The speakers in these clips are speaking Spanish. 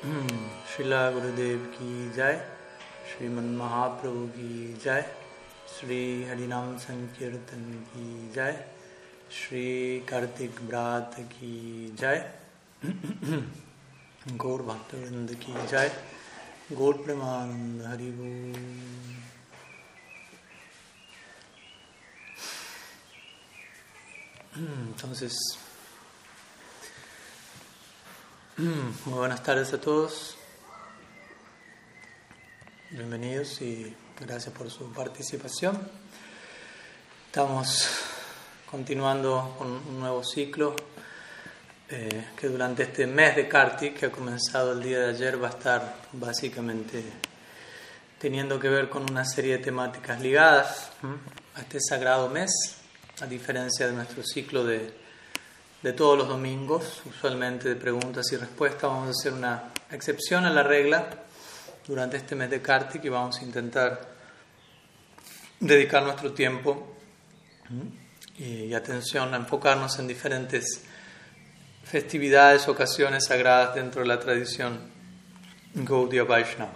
शिला गुरुदेव की जय श्रीमन महाप्रभु की जय श्री हरिनाम संकीर्तन की जय श्री कार्तिक व्रात की जय गौर भक्तवृंद की जय गौर प्रेमानंद Hari Entonces, muy buenas tardes a todos. Bienvenidos y gracias por su participación. Estamos continuando con un nuevo ciclo eh, que durante este mes de Kartik, que ha comenzado el día de ayer, va a estar básicamente teniendo que ver con una serie de temáticas ligadas a este sagrado mes a diferencia de nuestro ciclo de, de, todos los domingos, usualmente de preguntas y respuestas, vamos a hacer una excepción a la regla durante este mes de Kartik y vamos a intentar dedicar nuestro tiempo y atención a enfocarnos en diferentes festividades, ocasiones sagradas dentro de la tradición Gaudiya Vaishnava.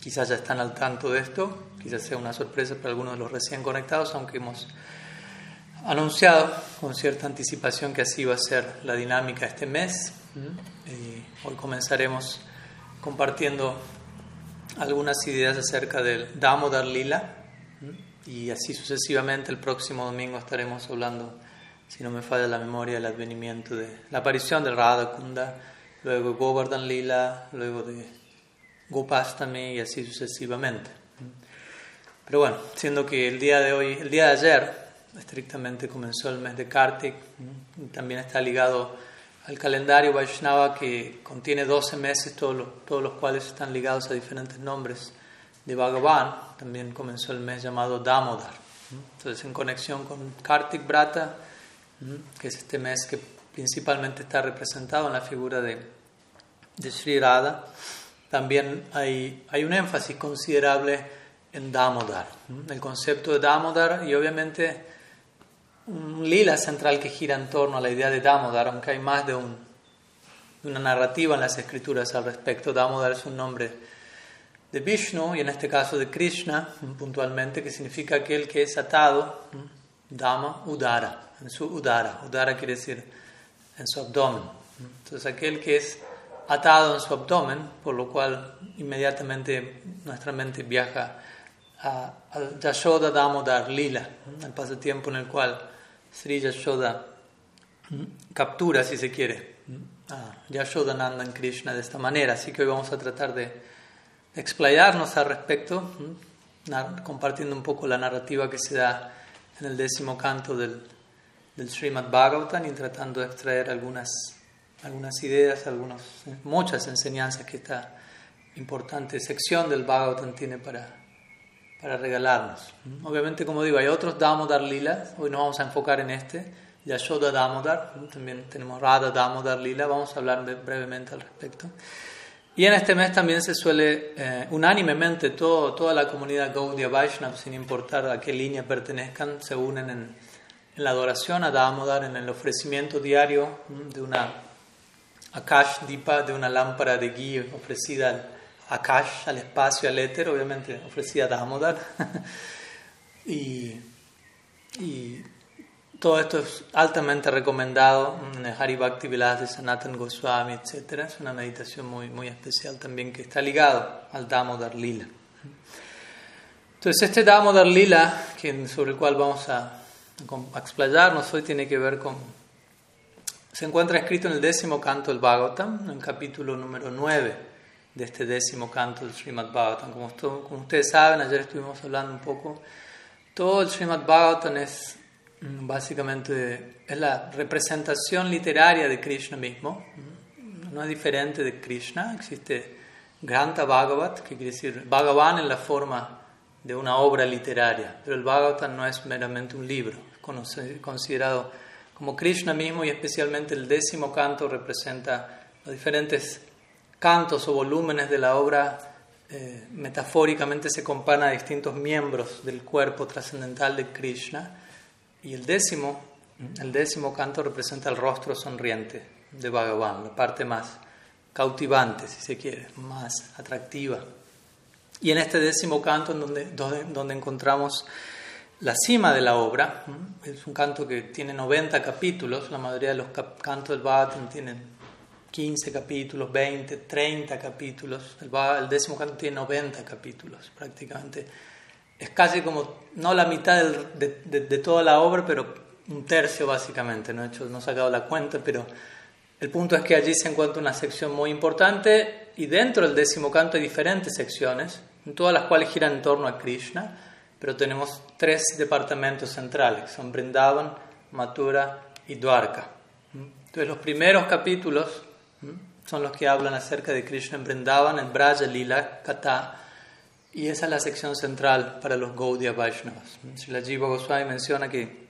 Quizás ya están al tanto de esto, quizás sea una sorpresa para algunos de los recién conectados, aunque hemos anunciado con cierta anticipación que así va a ser la dinámica este mes. Y hoy comenzaremos compartiendo algunas ideas acerca del Damodar Lila y así sucesivamente el próximo domingo estaremos hablando, si no me falla la memoria, del advenimiento de la aparición del Radha Kunda, luego Govardhan Lila, luego de Gopastami y así sucesivamente. Pero bueno, siendo que el día de hoy, el día de ayer, estrictamente comenzó el mes de Kartik, también está ligado al calendario Vaishnava que contiene 12 meses, todos los, cuales están ligados a diferentes nombres de Bhagavan. También comenzó el mes llamado Damodar. Entonces, en conexión con Kartik Brata, que es este mes que principalmente está representado en la figura de, de Sri Radha, también hay, hay un énfasis considerable en Damodar, el concepto de Damodar y obviamente un lila central que gira en torno a la idea de Damodar, aunque hay más de, un, una narrativa en las escrituras al respecto. Damodar es un nombre de Vishnu y en este caso de Krishna, puntualmente, que significa aquel que es atado, Dama, Udara, en su Udara. Udara quiere decir en su abdomen. Entonces aquel que es atado en su abdomen, por lo cual inmediatamente nuestra mente viaja al Yashoda Damodar Lila, el pasatiempo en el cual Sri Yashoda captura, si se quiere, a Yashoda Nandan Krishna de esta manera. Así que hoy vamos a tratar de explayarnos al respecto, compartiendo un poco la narrativa que se da en el décimo canto del, del Srimad Bhagavatam y tratando de extraer algunas algunas ideas, algunas, muchas enseñanzas que esta importante sección del Bhagavatam tiene para, para regalarnos. Obviamente, como digo, hay otros Damodar Lila, hoy nos vamos a enfocar en este, Yashoda Damodar, también tenemos Radha Damodar Lila, vamos a hablar brevemente al respecto. Y en este mes también se suele, eh, unánimemente, todo, toda la comunidad Gaudiya Vaishnava, sin importar a qué línea pertenezcan, se unen en, en la adoración a Damodar, en el ofrecimiento diario de una Akash Dipa de una lámpara de guía ofrecida al Akash, al espacio, al éter, obviamente ofrecida a Damodar. y, y, todo esto es altamente recomendado en el Hari Bhakti Vilas de Sanatan Goswami, etc. Es una meditación muy, muy especial también que está ligado al Damodar Lila. Entonces, este Damodar Lila, sobre el cual vamos a, a explayarnos hoy, tiene que ver con se encuentra escrito en el décimo canto del Bhagavatam, en el capítulo número 9 de este décimo canto del Srimad Bhagavatam. Como, como ustedes saben, ayer estuvimos hablando un poco, todo el Srimad Bhagavatam es mm, básicamente es la representación literaria de Krishna mismo. Mm, no es diferente de Krishna, existe Granta Bhagavat, que quiere decir Bhagavan en la forma de una obra literaria, pero el Bhagavatam no es meramente un libro, es considerado como Krishna mismo y especialmente el décimo canto representa los diferentes cantos o volúmenes de la obra, eh, metafóricamente se compara a distintos miembros del cuerpo trascendental de Krishna. Y el décimo, el décimo canto representa el rostro sonriente de Bhagavan, la parte más cautivante, si se quiere, más atractiva. Y en este décimo canto, en donde, donde, encontramos la cima de la obra, es un canto que tiene 90 capítulos, la mayoría de los cantos del Bhagavatam tienen 15 capítulos, 20, 30 capítulos, el, el décimo canto tiene 90 capítulos prácticamente. Es casi como, no la mitad de, de, toda la obra, pero un tercio básicamente, no he, hecho, no he sacado la cuenta, pero el punto es que allí se encuentra una sección muy importante y dentro del décimo canto hay diferentes secciones, todas las cuales giran en torno a Krishna, pero tenemos tres departamentos centrales, son Brindavan, Mathura y Dwarka. Entonces los primeros capítulos son los que hablan acerca de Krishna en Brindavan, en Braja, Lila, Kata, y esa es la sección central para los Gaudiya Vaishnavas. la Jiva Goswami menciona que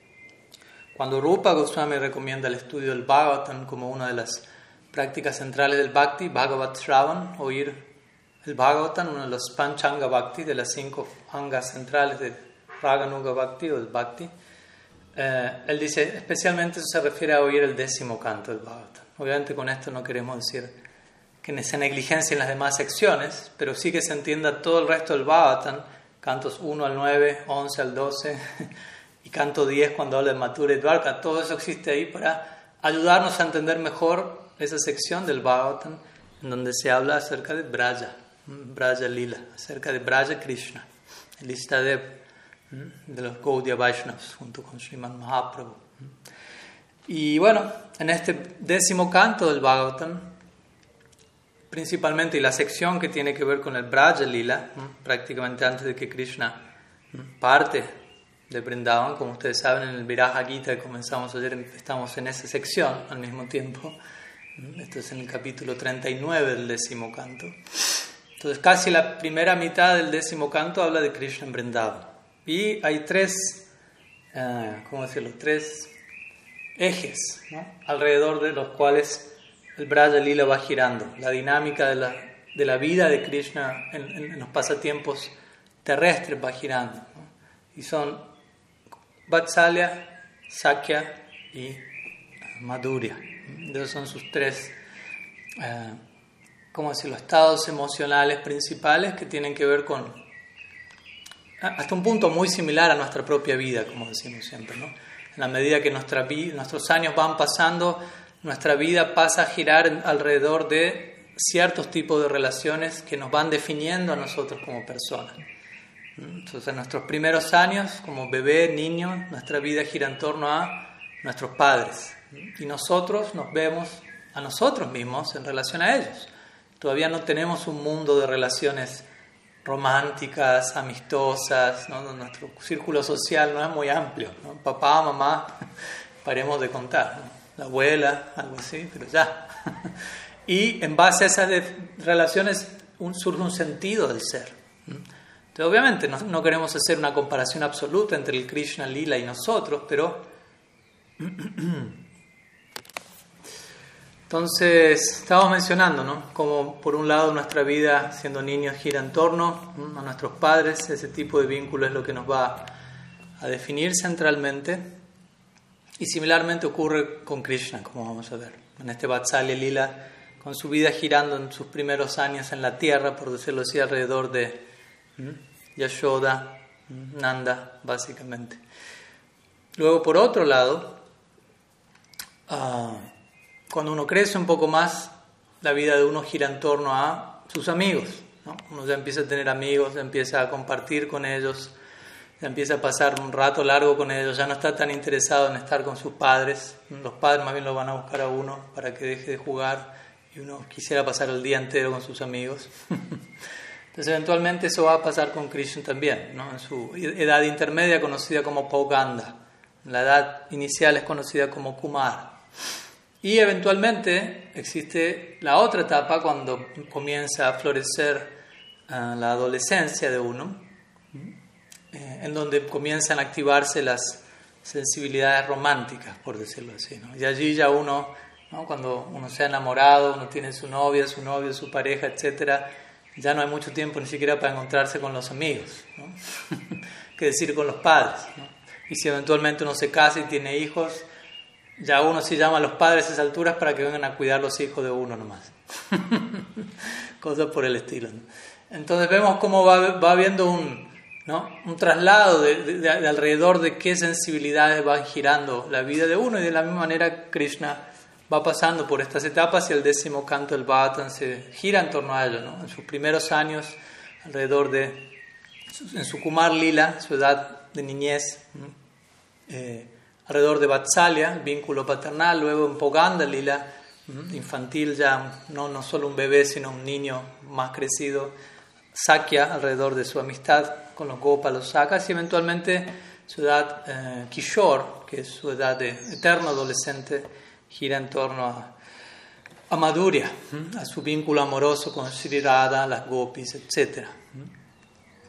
cuando Rupa Goswami recomienda el estudio del Bhagavatam como una de las prácticas centrales del Bhakti, Bhagavat Shravan, oír el Bhagavatam, uno de los Panchanga Bhakti, de las cinco angas centrales del Raganuga Bhakti o del Bhakti, eh, él dice, especialmente eso se refiere a oír el décimo canto del Bhagavatam. Obviamente con esto no queremos decir que se negligiencien las demás secciones, pero sí que se entienda todo el resto del Bhagavatam, cantos 1 al 9, 11 al 12 y canto 10 cuando habla de Mathura y Dwarka, todo eso existe ahí para ayudarnos a entender mejor esa sección del Bhagavatam en donde se habla acerca de Braja, Braja Lila, acerca de Braja Krishna, el de, de los Gaudiya Vaishnavas junto con Sriman Mahaprabhu. Y bueno, en este décimo canto del Bhagavatam, principalmente y la sección que tiene que ver con el Braja Lila, prácticamente antes de que Krishna parte de Brindavan. Como ustedes saben, en el Viraja Gita que comenzamos ayer, estamos en esa sección al mismo tiempo. Esto es en el capítulo 39 del décimo canto. Entonces, casi la primera mitad del décimo canto habla de Krishna en Brindavan. Y hay tres, uh, ¿cómo decirlo? Tres ejes alrededor de los cuales el Braja Lila va girando. La dinámica de la, de la vida de Krishna en, en, los pasatiempos terrestres va girando. Y son Vatsalya, Sakya y Madhurya. Esos son sus tres, eh, ¿cómo decirlo?, estados emocionales principales que tienen que ver con, hasta un punto muy similar a nuestra propia vida, como decimos siempre, ¿no? En la medida que nuestros años van pasando, nuestra vida pasa a girar alrededor de ciertos tipos de relaciones que nos van definiendo a nosotros como personas. Entonces, en nuestros primeros años, como bebé, niño, nuestra vida gira en torno a nuestros padres. Y nosotros nos vemos a nosotros mismos en relación a ellos. Todavía no tenemos un mundo de relaciones románticas, amistosas, nuestro círculo social no es muy amplio. Papá, mamá, paremos de contar. La abuela, algo así, pero ya. Y en base a esas relaciones surge un sentido del ser obviamente no, queremos hacer una comparación absoluta entre el Krishna Lila y nosotros, pero... Entonces, estábamos mencionando, ¿no? Como por un lado nuestra vida siendo niños gira en torno a nuestros padres, ese tipo de vínculo es lo que nos va a definir centralmente. Y similarmente ocurre con Krishna, como vamos a ver. En este Vatsalya Lila, con su vida girando en sus primeros años en la tierra, por decirlo así, alrededor de Yashoda, Nanda, básicamente. Luego, por otro lado, ah, cuando uno crece un poco más, la vida de uno gira en torno a sus amigos. Uno ya empieza a tener amigos, ya empieza a compartir con ellos, ya empieza a pasar un rato largo con ellos, ya no está tan interesado en estar con sus padres. Los padres más bien lo van a buscar a uno para que deje de jugar y uno quisiera pasar el día entero con sus amigos. Entonces eventualmente eso va a pasar con Krishna también, ¿no? en su edad intermedia conocida como Pauganda, la edad inicial es conocida como Kumar. Y eventualmente existe la otra etapa cuando comienza a florecer ah, la adolescencia de uno, eh, en donde comienzan a activarse las sensibilidades románticas, por decirlo así. Y allí ya uno, ¿no? cuando uno se ha enamorado, uno tiene su novia, su novio, su pareja, etcétera, ya no hay mucho tiempo ni siquiera para encontrarse con los amigos, ¿no? que decir con los padres. Y si eventualmente uno se casa y tiene hijos, ya uno sí llama a los padres a esas alturas para que vengan a cuidar los hijos de uno nomás. Cosas por el estilo. Entonces vemos cómo va, va habiendo un, ¿no? un traslado de, de, alrededor de qué sensibilidades van girando la vida de uno y de la misma manera Krishna va pasando por estas etapas y el décimo canto del Bhattan se gira en torno a ello. ¿no? En sus primeros años, alrededor de, en su Kumar Lila, su edad de niñez, eh, alrededor de Vatsalya, el vínculo paternal, luego en Poganda Lila, infantil ya, no, no solo un bebé, sino un niño más crecido, Sakya, alrededor de su amistad con los Gopas, los Sakas, y eventualmente su edad eh, Kishore, que es su edad de eterno adolescente, gira en torno a, a Madhurya, a su vínculo amoroso con Sri Radha, las Gopis, etc.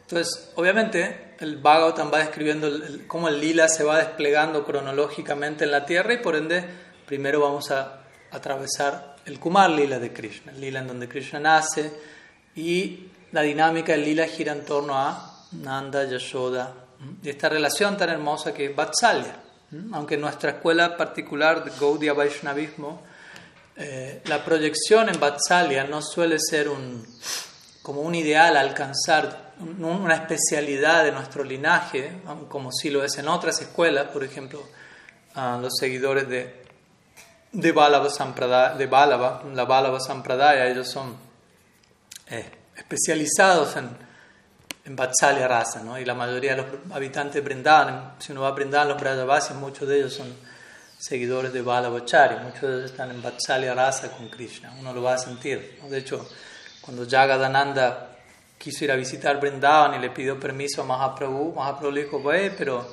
Entonces, obviamente, el Bhagavatam va describiendo cómo el lila se va desplegando cronológicamente en la tierra y por ende, primero vamos a atravesar el Kumar lila de Krishna, el lila en donde Krishna nace y la dinámica del lila gira en torno a Nanda, Yashoda y esta relación tan hermosa que es Vatsalya. Aunque en nuestra escuela particular de Gaudiya Vaishnavismo, eh, la proyección en Vatsalya no suele ser un, como un ideal alcanzar una especialidad de nuestro linaje, como si lo es en otras escuelas, por ejemplo, los seguidores de, de Balava, de Balava, la Balava Sampradaya, ellos son eh, especializados en, en Vatsalya Rasa, ¿no? y la mayoría de los habitantes de Brindavan, si uno va a Brindavan, los Brajavasis, muchos de ellos son seguidores de Balavachari, muchos de ellos están en Vatsalya Rasa con Krishna, uno lo va a sentir. De hecho, cuando Jagadananda quiso ir a visitar Brindavan y le pidió permiso a Mahaprabhu, Mahaprabhu le dijo, pero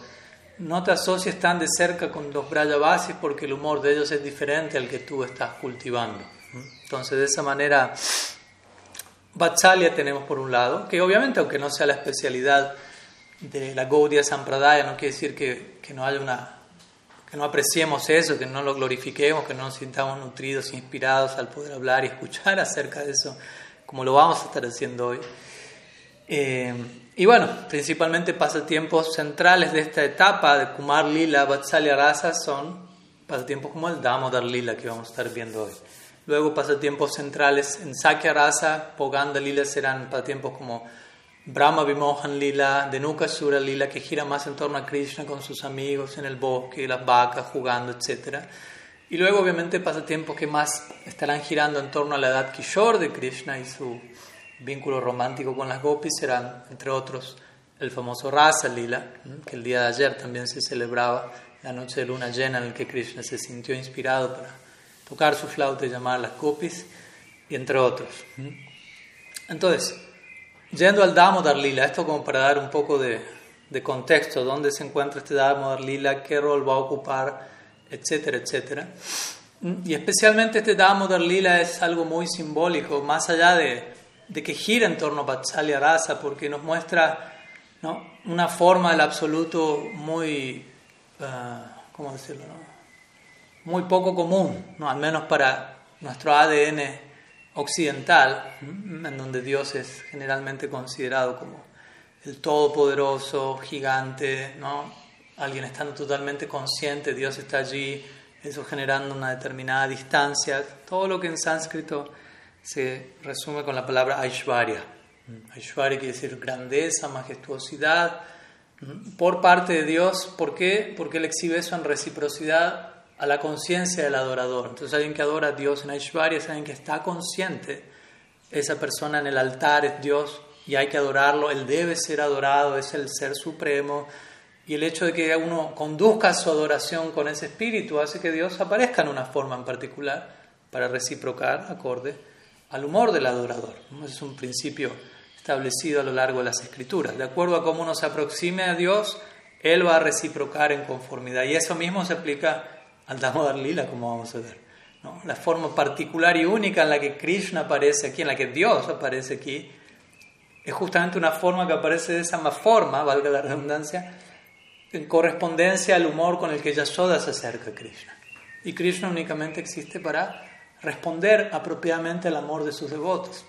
no te asocies tan de cerca con los Brajavasis porque el humor de ellos es diferente al que tú estás cultivando. Entonces, de esa manera, Vatsalya tenemos por un lado, que obviamente, aunque no sea la especialidad de la Gaudiya Sampradaya, no quiere decir que, que no haya una que no apreciemos eso, que no lo glorifiquemos, que no nos sintamos nutridos, inspirados al poder hablar y escuchar acerca de eso, como lo vamos a estar haciendo hoy. Eh, y bueno, principalmente pasatiempos centrales de esta etapa de Kumar Lila, Vatsalya Rasa son pasatiempos como el Damodar Lila que vamos a estar viendo hoy. Luego pasatiempos centrales en Sakya Rasa, Poganda Lila serán pasatiempos como Brahma Vimohan Lila, Denuka Sura Lila, que gira más en torno a Krishna con sus amigos en el bosque, las vacas jugando, etc. Y luego obviamente pasatiempos que más estarán girando en torno a la edad Kishore de Krishna y su vínculo romántico con las gopis serán, entre otros, el famoso Rasa Lila, que el día de ayer también se celebraba, la noche de luna llena en el que Krishna se sintió inspirado para tocar su flauta y llamar a las gopis, y entre otros. Entonces, yendo al Damodar Lila, esto como para dar un poco de, de contexto, dónde se encuentra este Damodar Lila, qué rol va a ocupar, etcétera, etcétera. Y especialmente este Damodar Lila es algo muy simbólico, más allá de de que gira en torno a Vatsalya Rasa, porque nos muestra ¿no? una forma del absoluto muy, uh, ¿cómo decirlo? Muy poco común, ¿no? al menos para nuestro ADN occidental, en donde Dios es generalmente considerado como el todopoderoso, gigante, ¿no? alguien estando totalmente consciente, Dios está allí, eso generando una determinada distancia, todo lo que en sánscrito se resume con la palabra Aishwarya. Aishwarya quiere decir grandeza, majestuosidad por parte de Dios. ¿Por qué? Porque Él exhibe eso en reciprocidad a la conciencia del adorador. Entonces alguien que adora a Dios en Aishwarya es alguien que está consciente. Esa persona en el altar es Dios y hay que adorarlo. Él debe ser adorado, es el ser supremo. Y el hecho de que uno conduzca su adoración con ese espíritu hace que Dios aparezca en una forma en particular para reciprocar acorde al humor del adorador. Es un principio establecido a lo largo de las escrituras. De acuerdo a cómo uno se aproxime a Dios, Él va a reciprocar en conformidad. Y eso mismo se aplica al Damodar Lila, como vamos a ver. La forma particular y única en la que Krishna aparece aquí, en la que Dios aparece aquí, es justamente una forma que aparece de esa más forma, valga la redundancia, en correspondencia al humor con el que Yashoda se acerca a Krishna. Y Krishna únicamente existe para responder apropiadamente al amor de sus devotos.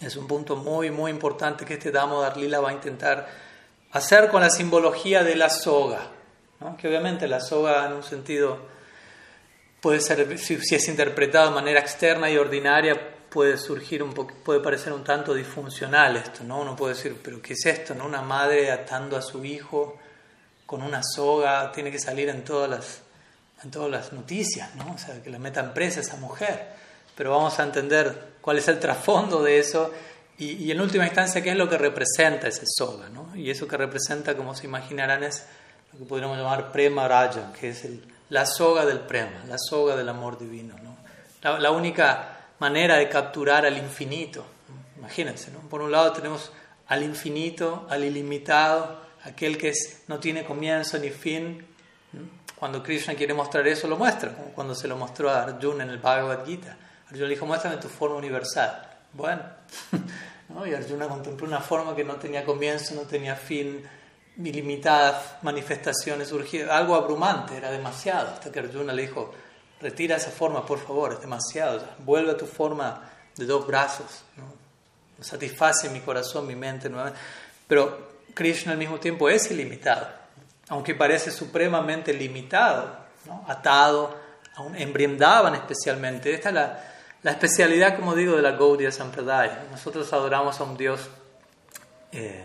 Es un punto muy, muy importante que este Damodar Lila va a intentar hacer con la simbología de la soga, que obviamente la soga en un sentido puede ser, si, es interpretado de manera externa y ordinaria, puede surgir un poco, puede parecer un tanto disfuncional esto, ¿no? Uno puede decir, pero ¿qué es esto? ¿no? Una madre atando a su hijo con una soga, tiene que salir en todas las, en todas las noticias, ¿no? O sea, que la metan presa esa mujer. Pero vamos a entender cuál es el trasfondo de eso y, y, en última instancia qué es lo que representa esa soga, ¿no? Y eso que representa, como se imaginarán, es lo que podríamos llamar prema raja, que es el, la soga del prema, la soga del amor divino, ¿no? La, la única manera de capturar al infinito. Imagínense, ¿no? Por un lado tenemos al infinito, al ilimitado, aquel que es, no tiene comienzo ni fin. Cuando Krishna quiere mostrar eso, lo muestra, como cuando se lo mostró a Arjuna en el Bhagavad Gita. Arjuna le dijo, muéstrame tu forma universal. Bueno, ¿no? y Arjuna contempló una forma que no tenía comienzo, no tenía fin, ilimitadas manifestaciones surgían, algo abrumante, era demasiado, hasta que Arjuna le dijo, retira esa forma, por favor, es demasiado, vuelve a tu forma de dos brazos, ¿no? satisface mi corazón, mi mente nuevamente. Pero Krishna al mismo tiempo es ilimitado, aunque parece supremamente limitado, ¿no? atado, aún en especialmente. Esta es la, la, especialidad, como digo, de la Gaudiya Sampradaya. Nosotros adoramos a un Dios eh,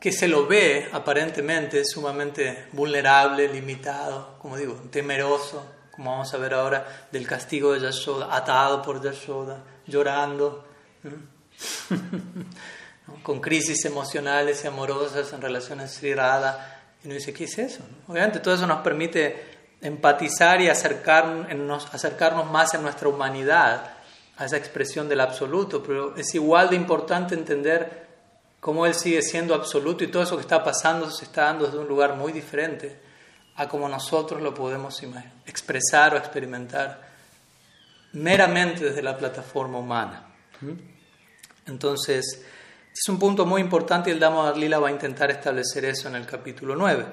que se lo ve aparentemente sumamente vulnerable, limitado, como digo, temeroso, como vamos a ver ahora, del castigo de Yashoda, atado por Yashoda, llorando, con crisis emocionales y amorosas en relación a Sri Radha. Uno dice, ¿qué es eso? Obviamente todo eso nos permite empatizar y acercarnos, acercarnos más en nuestra humanidad a esa expresión del absoluto, pero es igual de importante entender cómo Él sigue siendo absoluto y todo eso que está pasando se está dando desde un lugar muy diferente a como nosotros lo podemos expresar o experimentar meramente desde la plataforma humana. Entonces, es un punto muy importante y el Damodar Lila va a intentar establecer eso en el capítulo 9.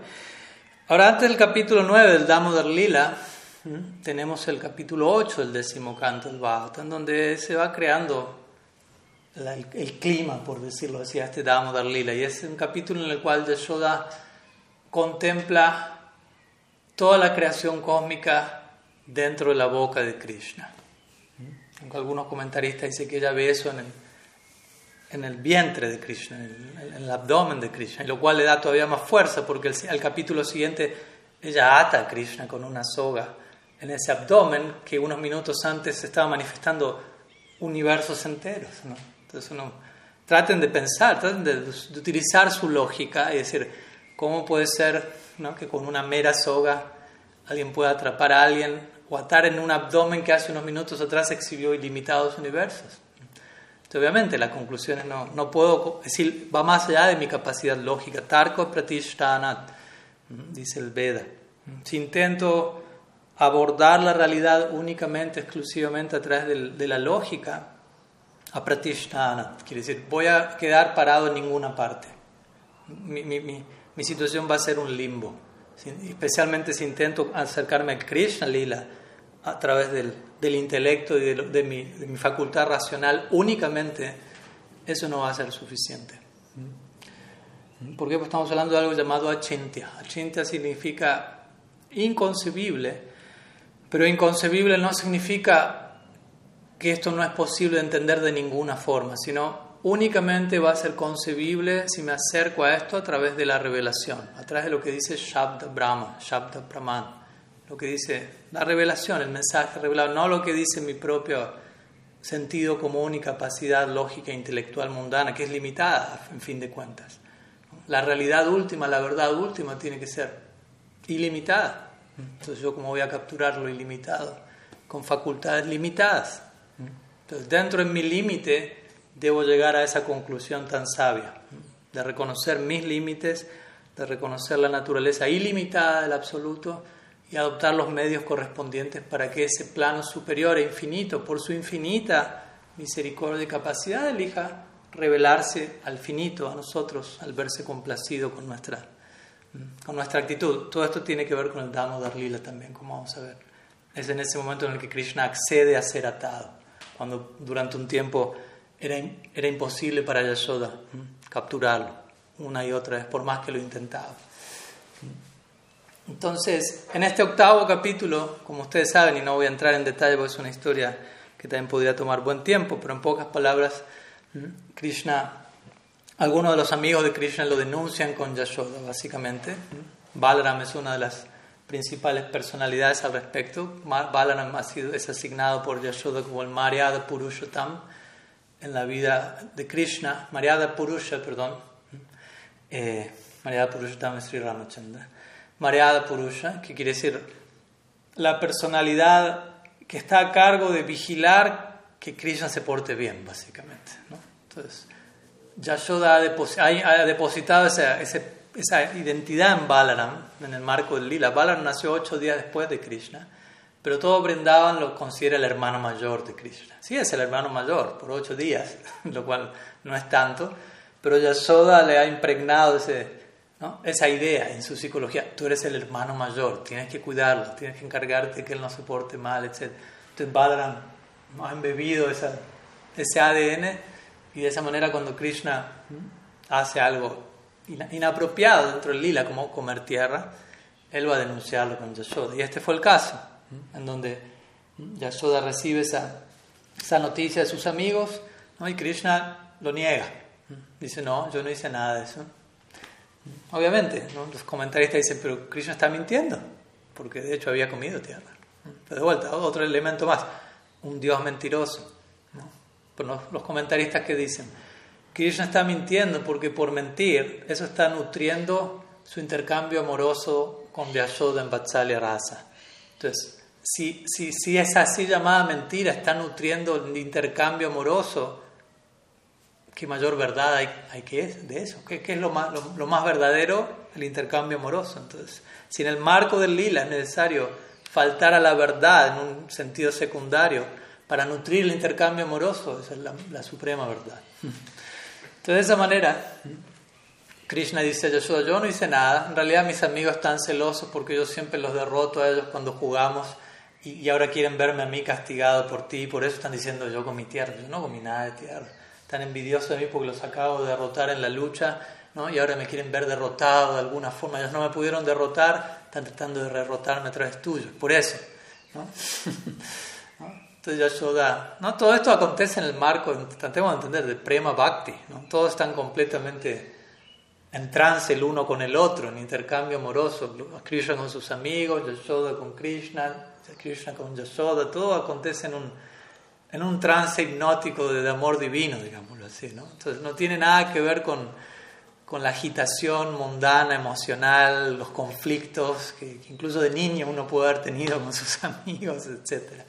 Ahora, antes del capítulo 9 del Damodar Lila, tenemos el capítulo 8 del décimo canto del Bhagavatam, donde se va creando el, clima, por decirlo así, a este Damodar Lila. Y es un capítulo en el cual Yashoda contempla toda la creación cósmica dentro de la boca de Krishna. Algunos comentaristas dicen que ella ve eso en el, en el vientre de Krishna, en el, abdomen de Krishna, lo cual le da todavía más fuerza porque el, el capítulo siguiente ella ata a Krishna con una soga en ese abdomen que unos minutos antes estaba manifestando universos enteros. Entonces uno, traten de pensar, traten de utilizar su lógica y decir, ¿cómo puede ser que con una mera soga alguien pueda atrapar a alguien o atar en un abdomen que hace unos minutos atrás exhibió ilimitados universos. Obviamente la conclusión es no, no puedo, decir, va más allá de mi capacidad lógica. Tarko pratishtanat, dice el Veda. Si intento abordar la realidad únicamente, exclusivamente a través de, la lógica, a pratishtanat, quiere decir, voy a quedar parado en ninguna parte. Mi, situación va a ser un limbo. Especialmente si intento acercarme al Krishna Lila a través del, del intelecto y de, mi, de, mi, facultad racional únicamente, eso no va a ser suficiente. Porque pues estamos hablando de algo llamado achintya. Achintya significa inconcebible, pero inconcebible no significa que esto no es posible de entender de ninguna forma, sino únicamente va a ser concebible si me acerco a esto a través de la revelación, a través de lo que dice Shabda Brahma, Shabda Brahman, lo que dice la revelación, el mensaje revelado, no lo que dice mi propio sentido común y capacidad lógica e intelectual mundana, que es limitada, en fin de cuentas. La realidad última, la verdad última tiene que ser ilimitada. Entonces yo como voy a capturar lo ilimitado con facultades limitadas. Entonces dentro de mi límite debo llegar a esa conclusión tan sabia, de reconocer mis límites, de reconocer la naturaleza ilimitada del absoluto y adoptar los medios correspondientes para que ese plano superior e infinito, por su infinita misericordia y capacidad, elija revelarse al finito, a nosotros, al verse complacido con nuestra, con nuestra actitud. Todo esto tiene que ver con el Dhamma Darlila también, como vamos a ver. Es en ese momento en el que Krishna accede a ser atado, cuando durante un tiempo era, era imposible para Yashoda capturarlo una y otra vez, por más que lo intentaba. Entonces, en este octavo capítulo, como ustedes saben, y no voy a entrar en detalle porque es una historia que también podría tomar buen tiempo, pero en pocas palabras, Krishna, algunos de los amigos de Krishna lo denuncian con Yashoda, básicamente. Balaram es una de las principales personalidades al respecto. Balaram ha sido, es asignado por Yashoda como el Maryada Purushottam en la vida de Krishna. Maryada Purusha, perdón. Eh, Maryada Purushottam es Sri Ramachandra. Maryada Purusha, que quiere decir la personalidad que está a cargo de vigilar que Krishna se porte bien, básicamente. ¿no? Entonces, Yashoda ha, depositado esa, esa, identidad en Balaram, en el marco del Lila. Balaram nació ocho días después de Krishna, pero todo Brindavan lo considera el hermano mayor de Krishna. Sí, es el hermano mayor, por ocho días, lo cual no es tanto, pero Yashoda le ha impregnado ese esa idea en su psicología, tú eres el hermano mayor, tienes que cuidarlo, tienes que encargarte que él no se porte mal, etc. Entonces Balaram ha embebido esa, ese ADN y de esa manera cuando Krishna hace algo inapropiado dentro del lila, como comer tierra, él va a denunciarlo con Yashoda. Y este fue el caso, en donde Yashoda recibe esa, esa noticia de sus amigos y Krishna lo niega. Dice, no, yo no hice nada de eso. Obviamente, los comentaristas dicen, pero Krishna está mintiendo, porque de hecho había comido tierra. Pero de vuelta, otro elemento más, un Dios mentiroso. Pero los comentaristas que dicen, Krishna está mintiendo porque por mentir, eso está nutriendo su intercambio amoroso con Vyashoda en Vatsalya Rasa. Entonces, si, si, si esa así llamada mentira está nutriendo el intercambio amoroso, ¿qué mayor verdad hay, que de eso? ¿Qué, es lo más, verdadero? El intercambio amoroso. Entonces, si en el marco del lila es necesario faltar a la verdad en un sentido secundario para nutrir el intercambio amoroso, esa es la, suprema verdad. Entonces, de esa manera, Krishna dice, yo no hice nada, en realidad mis amigos están celosos porque yo siempre los derroto a ellos cuando jugamos y, y ahora quieren verme a mí castigado por ti, por eso están diciendo yo comí tierra, yo no comí nada de tierra están envidiosos de mí porque los acabo de derrotar en la lucha, ¿no? Y ahora me quieren ver derrotado de alguna forma. Ellos no me pudieron derrotar, están tratando de derrotarme a través tuyo. Por eso. Entonces Yashoda, ¿no? Todo esto acontece en el marco, tratemos de entender, de Prema Bhakti, ¿no? Todos están completamente en trance el uno con el otro, en intercambio amoroso. Krishna con sus amigos, Yashoda con Krishna, Krishna con Yashoda, todo acontece en un en un trance hipnótico de, amor divino, digámoslo así. ¿no? Entonces no tiene nada que ver con, con la agitación mundana, emocional, los conflictos que, incluso de niño uno puede haber tenido con sus amigos, etc.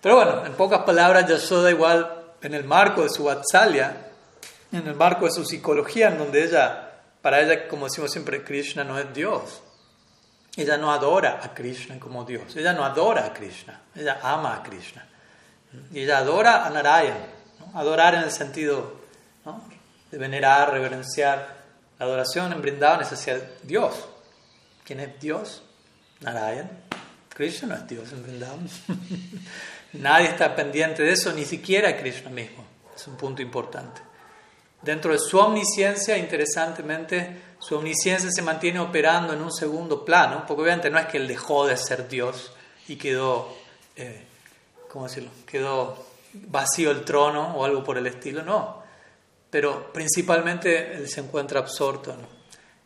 Pero bueno, en pocas palabras, Yashoda igual en el marco de su Vatsalya, en el marco de su psicología, en donde ella, para ella, como decimos siempre, Krishna no es Dios. Ella no adora a Krishna como Dios. Ella no adora a Krishna. Ella ama a Krishna. Y ella adora a Narayan. Adorar en el sentido de venerar, reverenciar. La adoración en Brindavan es hacia Dios. ¿Quién es Dios? Narayan. Krishna no es Dios en Brindavan. Nadie está pendiente de eso, ni siquiera Krishna mismo. Es un punto importante. Dentro de su omnisciencia, interesantemente, su omnisciencia se mantiene operando en un segundo plano, porque obviamente no es que él dejó de ser Dios y quedó eh, ¿cómo decirlo? Quedó vacío el trono o algo por el estilo, no. Pero principalmente él se encuentra absorto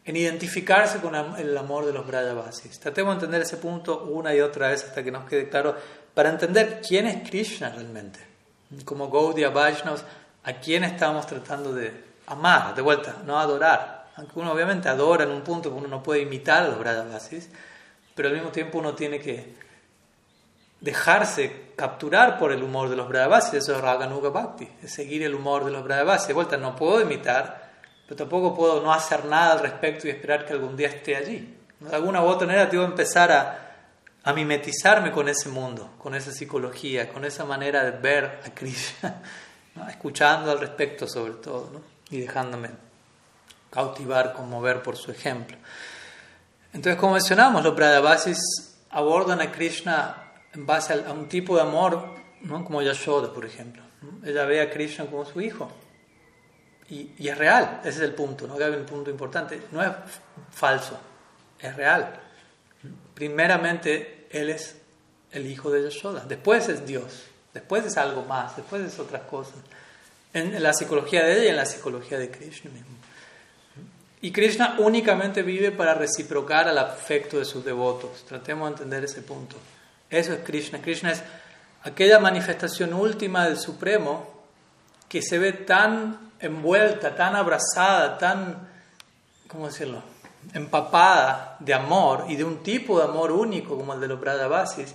en identificarse con el amor de los Brajavasis. Tratemos de entender ese punto una y otra vez hasta que nos quede claro, para entender quién es Krishna realmente. Como Gaudiya Vaishnavas, a quién estamos tratando de amar, de vuelta, no adorar. Aunque uno obviamente adora en un punto, uno no puede imitar a los Brajavasis, pero al mismo tiempo uno tiene que dejarse capturar por el humor de los Brahavasis, eso es Raganuga Bhakti, es seguir el humor de los Brahavasis. De vuelta, no puedo imitar, pero tampoco puedo no hacer nada al respecto y esperar que algún día esté allí. De alguna u otra tengo que empezar a, mimetizarme con ese mundo, con esa psicología, con esa manera de ver a Krishna, escuchando al respecto sobre todo, y dejándome cautivar, conmover por su ejemplo. Entonces, como mencionamos, los Brahavasis abordan a Krishna en base a, un tipo de amor, ¿no? como Yashoda, por ejemplo. Ella ve a Krishna como su hijo. Y, es real, ese es el punto, ¿no? Hay un punto importante. No es falso, es real. Primeramente, Él es el hijo de Yashoda, después es Dios, después es algo más, después es otras cosas. En la psicología de ella y en la psicología de Krishna mismo. Y Krishna únicamente vive para reciprocar al afecto de sus devotos. Tratemos de entender ese punto. Eso es Krishna. Krishna es aquella manifestación última del Supremo que se ve tan envuelta, tan abrazada, tan, ¿cómo decirlo?, empapada de amor y de un tipo de amor único como el de los Brajavasis,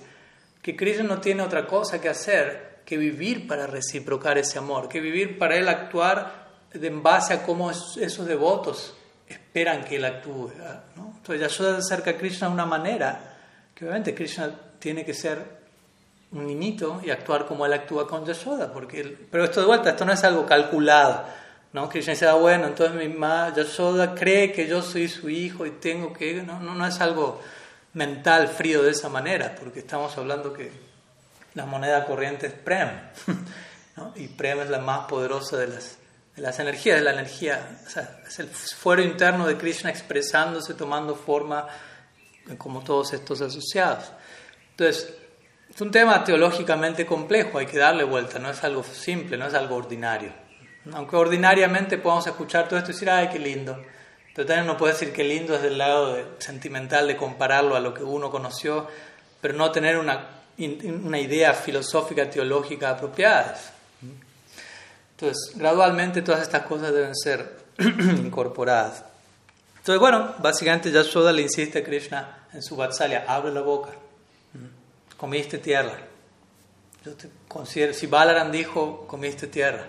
que Krishna no tiene otra cosa que hacer que vivir para reciprocar ese amor, que vivir para él actuar en base a cómo esos devotos esperan que él actúe. ¿no? Entonces Yashoda acerca a Krishna de una manera que obviamente Krishna tiene que ser un niñito y actuar como él actúa con Yashoda, porque pero esto de vuelta, esto no es algo calculado, ¿no? Krishna dice, ah, bueno, entonces mi mamá Yashoda cree que yo soy su hijo y tengo que, no, no, es algo mental frío de esa manera, porque estamos hablando que la moneda corriente es Prem, y Prem es la más poderosa de las, de las energías, la energía, es el fuero interno de Krishna expresándose, tomando forma como todos estos asociados. Entonces, es un tema teológicamente complejo, hay que darle vuelta, no es algo simple, no es algo ordinario. Aunque ordinariamente podamos escuchar todo esto y decir, ay, qué lindo. Pero también no puede decir que lindo es del lado sentimental de compararlo a lo que uno conoció, pero no tener una, una idea filosófica, teológica apropiada. Entonces, gradualmente todas estas cosas deben ser incorporadas. Entonces, bueno, básicamente Yashoda le insiste a Krishna en su Vatsalya, abre la boca, comiste tierra. Si Balaram dijo, comiste tierra.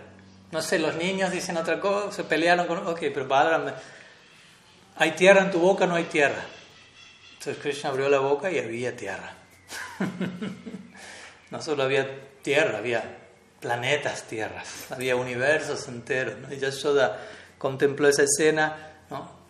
No sé, los niños dicen otra cosa, se pelearon con... Ok, pero Balaram... ¿Hay tierra en tu boca no hay tierra? Entonces Krishna abrió la boca y había tierra. no solo había tierra, había planetas, tierras, había universos enteros. ¿no? Y Yashoda contempló esa escena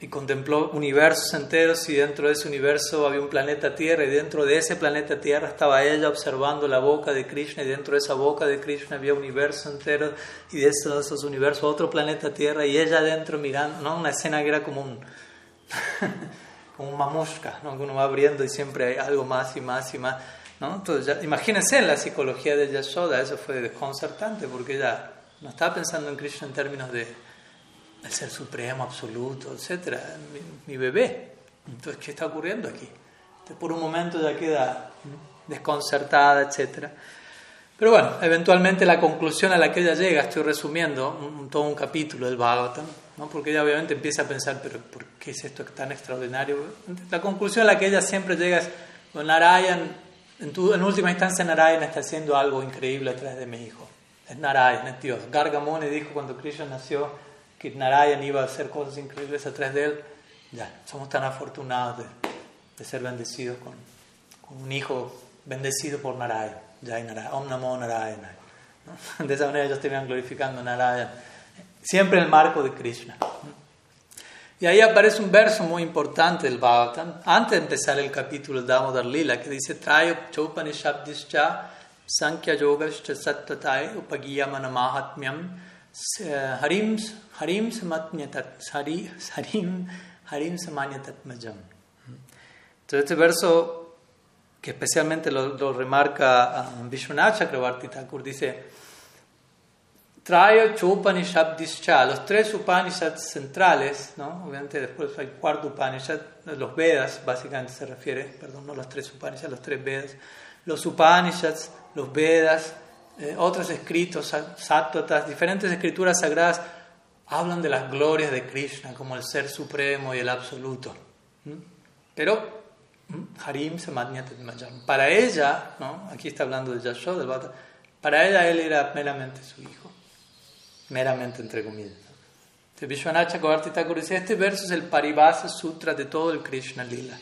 y contempló universos enteros y dentro de ese universo había un planeta Tierra y dentro de ese planeta Tierra estaba ella observando la boca de Krishna y dentro de esa boca de Krishna había universos enteros y de esos, universos otro planeta Tierra y ella adentro mirando, ¿no? una escena que era como un, como un mamushka, ¿no? que uno va abriendo y siempre hay algo más y más y más. ¿no? Entonces, imagínense en la psicología de Yashoda, eso fue desconcertante porque ella no estaba pensando en Krishna en términos de el ser supremo, absoluto, etc. Mi, bebé. Entonces, ¿qué está ocurriendo aquí? por un momento ya queda desconcertada, etc. Pero bueno, eventualmente la conclusión a la que ella llega, estoy resumiendo todo un capítulo del Bhagavatam, ¿no? porque ella obviamente empieza a pensar, pero ¿por qué es esto tan extraordinario? La conclusión a la que ella siempre llega es, Narayan, en, tu, en última instancia Narayan está haciendo algo increíble a través de mi hijo. Es Narayan, es Dios. Gargamuni dijo cuando Krishna nació, que Narayan iba a hacer cosas increíbles a través de él, ya, somos tan afortunados de, ser bendecidos con, un hijo bendecido por Narayan, Jai Narayan, Om Namo Narayana. De esa manera ellos terminan glorificando a Narayan, siempre en el marco de Krishna. Y ahí aparece un verso muy importante del Bhagavatam, antes de empezar el capítulo de Damodar Lila, que dice: Trayo Chopanishabdischa Sankhya Yogascha Sattatai Upagiyamana Mahatmyam Harim Harim Harim, Harim Entonces este verso, que especialmente lo, remarca um, Vishwanath Chakravarti Thakur, dice, los tres Upanishads centrales, ¿no? obviamente después hay cuarto Upanishad, los Vedas básicamente se refiere, perdón, no los tres Upanishads, los tres Vedas, los Upanishads, los Vedas, eh, otros escritos, sattvatas, diferentes escrituras sagradas hablan de las glorias de Krishna como el ser supremo y el absoluto. Pero Harim para ella, ¿no? aquí está hablando de Yashoda, para ella él era meramente su hijo, meramente entre comillas. Dice, este verso es el Paribhasa Sutra de todo el Krishna Lila.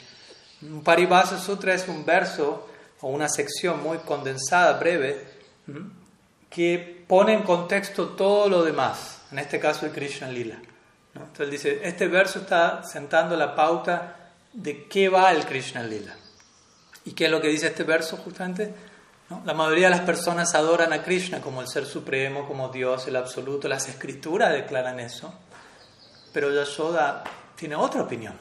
Un Paribhasa Sutra es un verso o una sección muy condensada, breve, que pone en contexto todo lo demás, en este caso el Krishna Lila. Entonces él dice, este verso está sentando la pauta de qué va el Krishna Lila. ¿Y qué es lo que dice este verso justamente? La mayoría de las personas adoran a Krishna como el Ser Supremo, como Dios, el Absoluto. Las escrituras declaran eso. Pero Yashoda tiene otra opinión.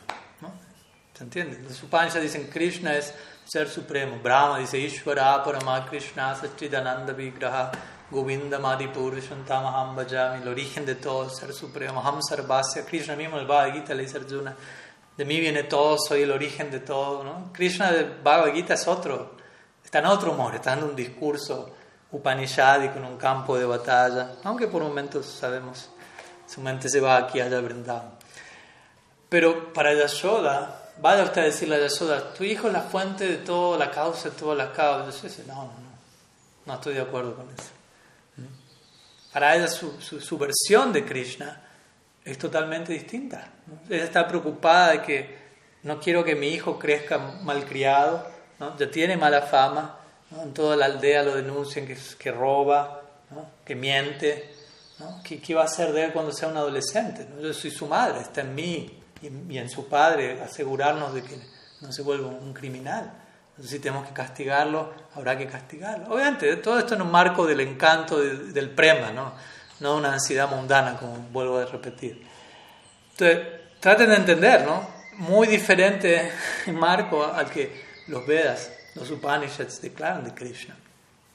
¿Se entiende? Los Upanishads dicen Krishna es ser supremo. Brahma dice Ishvara Parama Krishna Sachidananda Vigraha Govinda Madhipurusham Tamaham Bhajami, el origen de todo, ser supremo. Ham Sarvasya. Krishna mismo el Bhagavad Gita le dice Arjuna, de mí viene todo, soy el origen de todo. ¿no? Krishna del Bhagavad Gita es otro, está en otro humor, está dando un discurso upanishadico en un campo de batalla, aunque por momentos sabemos, su mente se va aquí allá brindado. Pero para Yashoda, vaya usted a decirle a Yashoda, tu hijo es la fuente de todo, la causa de todas las causas. Yo no, no, no, no estoy de acuerdo con eso. Para ella su, su, versión de Krishna es totalmente distinta. Ella está preocupada de que no quiero que mi hijo crezca malcriado, ¿no? ya tiene mala fama, en toda la aldea lo denuncian que, que roba, que miente. ¿Qué, ¿Qué, va a hacer de él cuando sea un adolescente? Yo soy su madre, está en mí y, en su padre asegurarnos de que no se vuelva un criminal. Entonces, si tenemos que castigarlo, habrá que castigarlo. Obviamente, todo esto en un marco del encanto del prema, ¿no? no una ansiedad mundana, como vuelvo a repetir. Entonces, traten de entender, ¿no? Muy diferente marco al que los Vedas, los Upanishads declaran de Krishna.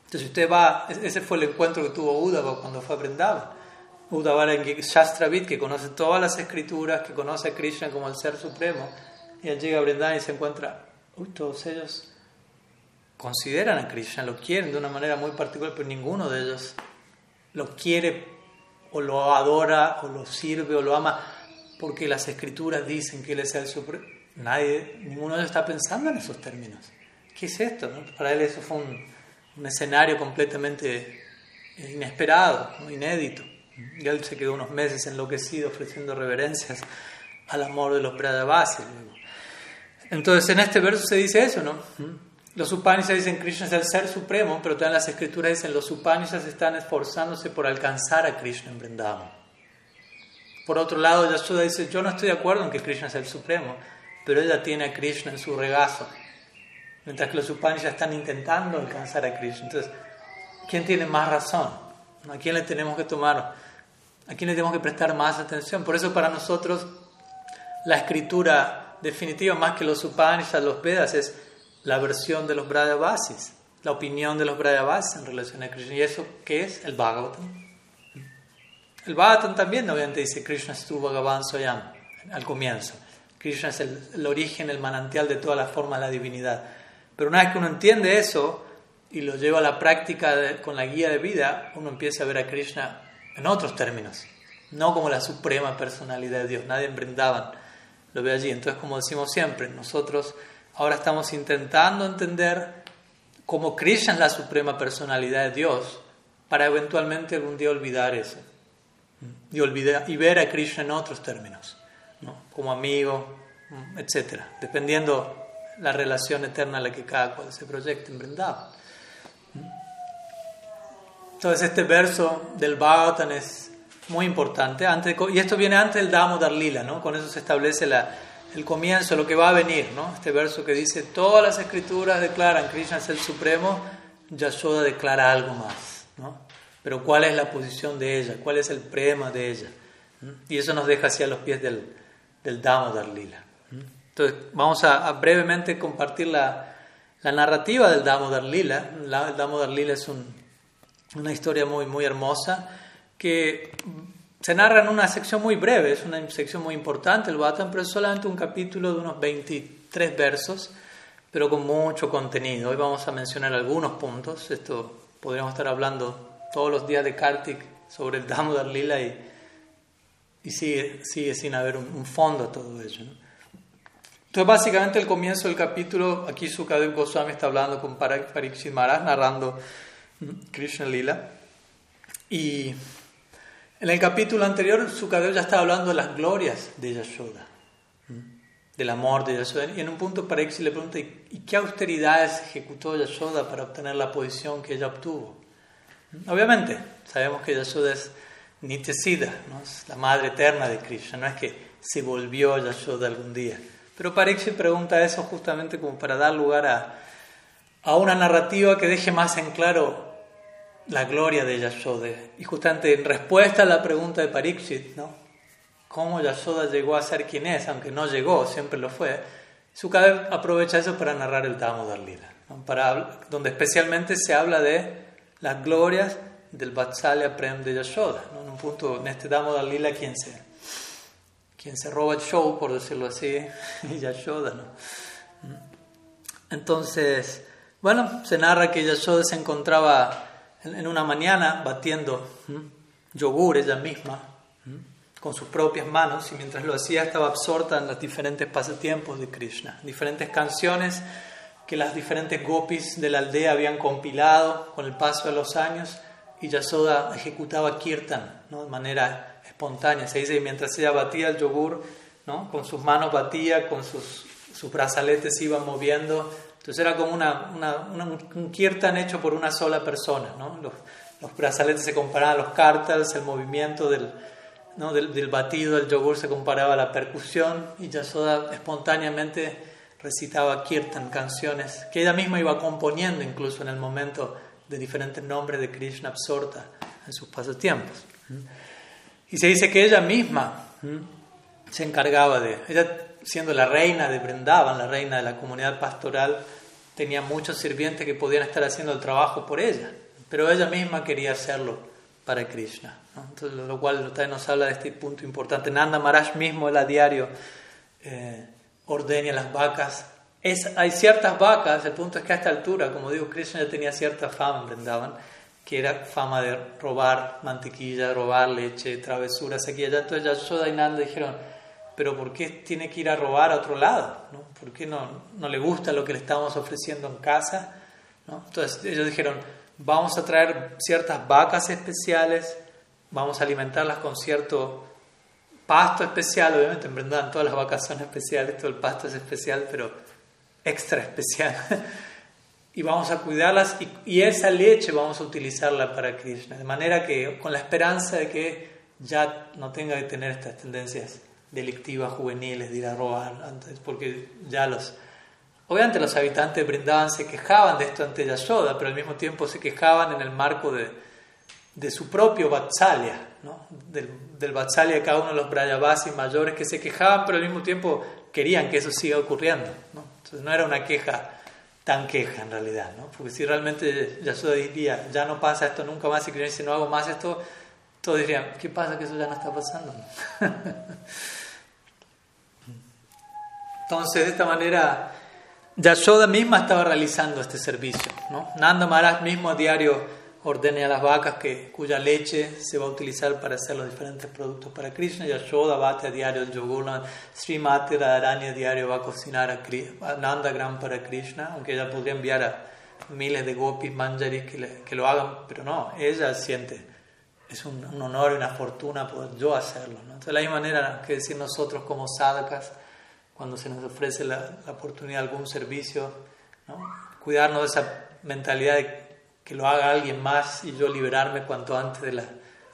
Entonces, usted va, ese fue el encuentro que tuvo Uddhava cuando fue a Vrindavan Uddhava Shastravid, que conoce todas las escrituras, que conoce a Krishna como el ser supremo, y él llega a Vrindavan y se encuentra, uy, todos ellos consideran a Krishna, lo quieren de una manera muy particular, pero ninguno de ellos lo quiere o lo adora o lo sirve o lo ama porque las escrituras dicen que Él es el supremo. Nadie, ninguno de ellos está pensando en esos términos. ¿Qué es esto? Para él eso fue un, escenario completamente inesperado, inédito. Y él se quedó unos meses enloquecido ofreciendo reverencias al amor de los Brahavasis. Entonces en este verso se dice eso, ¿no? Los Upanishads dicen Krishna es el ser supremo, pero también las escrituras dicen los Upanishads están esforzándose por alcanzar a Krishna en Vrindavan. Por otro lado, Yashoda dice, yo no estoy de acuerdo en que Krishna es el supremo, pero ella tiene a Krishna en su regazo. Mientras que los Upanishads están intentando alcanzar a Krishna. Entonces, ¿quién tiene más razón? ¿A quién le tenemos que tomar? ¿A quién le tenemos que prestar más atención? Por eso para nosotros la escritura definitiva, más que los Upanishads, los Vedas, es la versión de los Brajavasis, la opinión de los Brajavasis en relación a Krishna. ¿Y eso qué es? El Bhagavatam. El Bhagavatam también obviamente dice Krishna es tu Bhagavan Soyam al comienzo. Krishna es el, origen, el manantial de toda la forma de la divinidad. Pero una vez que uno entiende eso y lo lleva a la práctica con la guía de vida, uno empieza a ver a Krishna en otros términos, no como la suprema personalidad de Dios. Nadie en Brindavan lo ve allí. Entonces, como decimos siempre, nosotros Ahora estamos intentando entender cómo Krishna es la suprema personalidad de Dios para eventualmente algún día olvidar eso y, olvidar, y ver a Krishna en otros términos, como amigo, etc. Dependiendo la relación eterna a la que cada cual se proyecte en Vrindavan. Entonces este verso del Bhagavatam es muy importante, antes, y esto viene antes del Damodar Lila, ¿no? con eso se establece la, el comienzo, lo que va a venir, ¿no? Este verso que dice, todas las escrituras declaran Krishna es el Supremo, Yashoda declara algo más, ¿no? Pero ¿cuál es la posición de ella? ¿Cuál es el prema de ella? ¿Mm? Y eso nos deja hacia los pies del, del Damodar Lila. ¿Mm? Entonces, vamos a, brevemente compartir la, la, narrativa del Damodar Lila. el Damodar Lila es una historia muy, muy hermosa que se narra en una sección muy breve, es una sección muy importante el Bhattan, pero es solamente un capítulo de unos 23 versos, pero con mucho contenido. Hoy vamos a mencionar algunos puntos. Esto podríamos estar hablando todos los días de Kartik sobre el Damodar Lila y, y sigue, sigue sin haber un, fondo a todo ello. Entonces, básicamente, el comienzo del capítulo, aquí Sukadev Goswami está hablando con Pariksit Maharaj, narrando Krishna Lila. Y en el capítulo anterior, Sukadev ya estaba hablando de las glorias de Yashoda, del amor de Yashoda. Y en un punto Parexi le pregunta, ¿y qué austeridades ejecutó Yashoda para obtener la posición que ella obtuvo? Obviamente, sabemos que Yashoda es Nityasida, ¿no? es la madre eterna de Krishna, no es que se volvió Yashoda algún día. Pero Parexi pregunta eso justamente como para dar lugar a una narrativa que deje más en claro la gloria de Yashoda. Y justamente en respuesta a la pregunta de Pariksit, ¿no? ¿Cómo Yashoda llegó a ser quien es, aunque no llegó, siempre lo fue? Sukadeva aprovecha eso para narrar el Damodar Lila, para, donde especialmente se habla de las glorias del Vatsalya Prem de Yashoda. En un punto, en este Damodar Lila, quien se, quien se roba el show, por decirlo así, y Yashoda. ¿no? Entonces, bueno, se narra que Yashoda se encontraba en una mañana batiendo yogur ella misma con sus propias manos y mientras lo hacía estaba absorta en los diferentes pasatiempos de Krishna, diferentes canciones que las diferentes gopis de la aldea habían compilado con el paso de los años y Yasoda ejecutaba kirtan de manera espontánea. Se dice que mientras ella batía el yogur, con sus manos batía, con sus, sus brazaletes se iban moviendo. Entonces era como una, un kirtan hecho por una sola persona. ¿no? Los, los brazaletes se comparaban a los cartels, el movimiento del, ¿no? del, batido del yogur se comparaba a la percusión y Yasoda espontáneamente recitaba kirtan, canciones que ella misma iba componiendo incluso en el momento de diferentes nombres de Krishna absorta en sus pasatiempos. Y se dice que ella misma se encargaba de, ella siendo la reina de Brindavan, la reina de la comunidad pastoral, tenía muchos sirvientes que podían estar haciendo el trabajo por ella, pero ella misma quería hacerlo para Krishna. Entonces, lo cual nos habla de este punto importante. Nanda Maharaj mismo, él a diario eh, ordena las vacas. Es, hay ciertas vacas, el punto es que a esta altura, como digo, Krishna ya tenía cierta fama, vendaban, que era fama de robar mantequilla, robar leche, travesuras aquí y allá. Entonces y Nanda dijeron, pero ¿por qué tiene que ir a robar a otro lado? ¿no? ¿Por qué no, no le gusta lo que le estamos ofreciendo en casa? ¿no? Entonces ellos dijeron, vamos a traer ciertas vacas especiales, vamos a alimentarlas con cierto pasto especial, obviamente en verdad todas las vacas son especiales, todo el pasto es especial, pero extra especial. y vamos a cuidarlas y, y, esa leche vamos a utilizarla para Krishna, de manera que con la esperanza de que ya no tenga que tener estas tendencias delictivas juveniles de ir a robar antes, porque ya los... Obviamente los habitantes de se quejaban de esto ante Yashoda, pero al mismo tiempo se quejaban en el marco de, de su propio Vatsalya, ¿no? del, del de cada uno de los Brayavasis mayores que se quejaban, pero al mismo tiempo querían que eso siga ocurriendo. ¿no? Entonces no era una queja tan queja en realidad, ¿no? porque si realmente Yashoda diría, ya no pasa esto nunca más, y dice, no hago más esto, todos dirían, ¿qué pasa que eso ya no está pasando? Entonces, de esta manera, Yashoda misma estaba realizando este servicio. ¿no? Nanda Maharaj mismo a diario ordene a las vacas que, cuya leche se va a utilizar para hacer los diferentes productos para Krishna. Yashoda bate a diario el yogur. Srimati Radharani a diario va a cocinar a, a Nandagram para Krishna, aunque ella podría enviar a miles de gopis, manjaris que, le, que lo hagan, pero no, ella siente, es un, un, honor y una fortuna poder yo hacerlo. ¿no? Entonces, de la misma manera que decir nosotros como sadhakas, cuando se nos ofrece la, la oportunidad de algún servicio, ¿no? cuidarnos de esa mentalidad de que lo haga alguien más y yo liberarme cuanto antes de la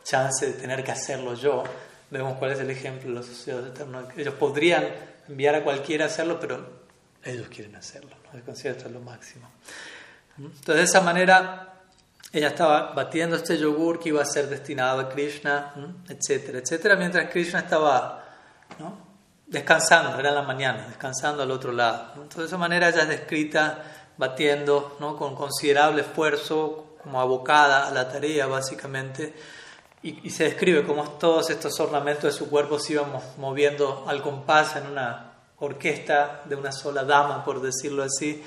chance de tener que hacerlo yo. Vemos cuál es el ejemplo de los socios eternos. Ellos podrían enviar a cualquiera a hacerlo, pero ellos quieren hacerlo. ¿no? Considero esto es lo máximo. Entonces, de esa manera, ella estaba batiendo este yogur que iba a ser destinado a Krishna, etcétera, etcétera, mientras Krishna estaba ¿no? Descansando, era la mañana, descansando al otro lado. Entonces, de esa manera ella es descrita batiendo ¿no? con considerable esfuerzo, como abocada a la tarea básicamente, y, y, se describe cómo todos estos ornamentos de su cuerpo se iban moviendo al compás en una orquesta de una sola dama, por decirlo así,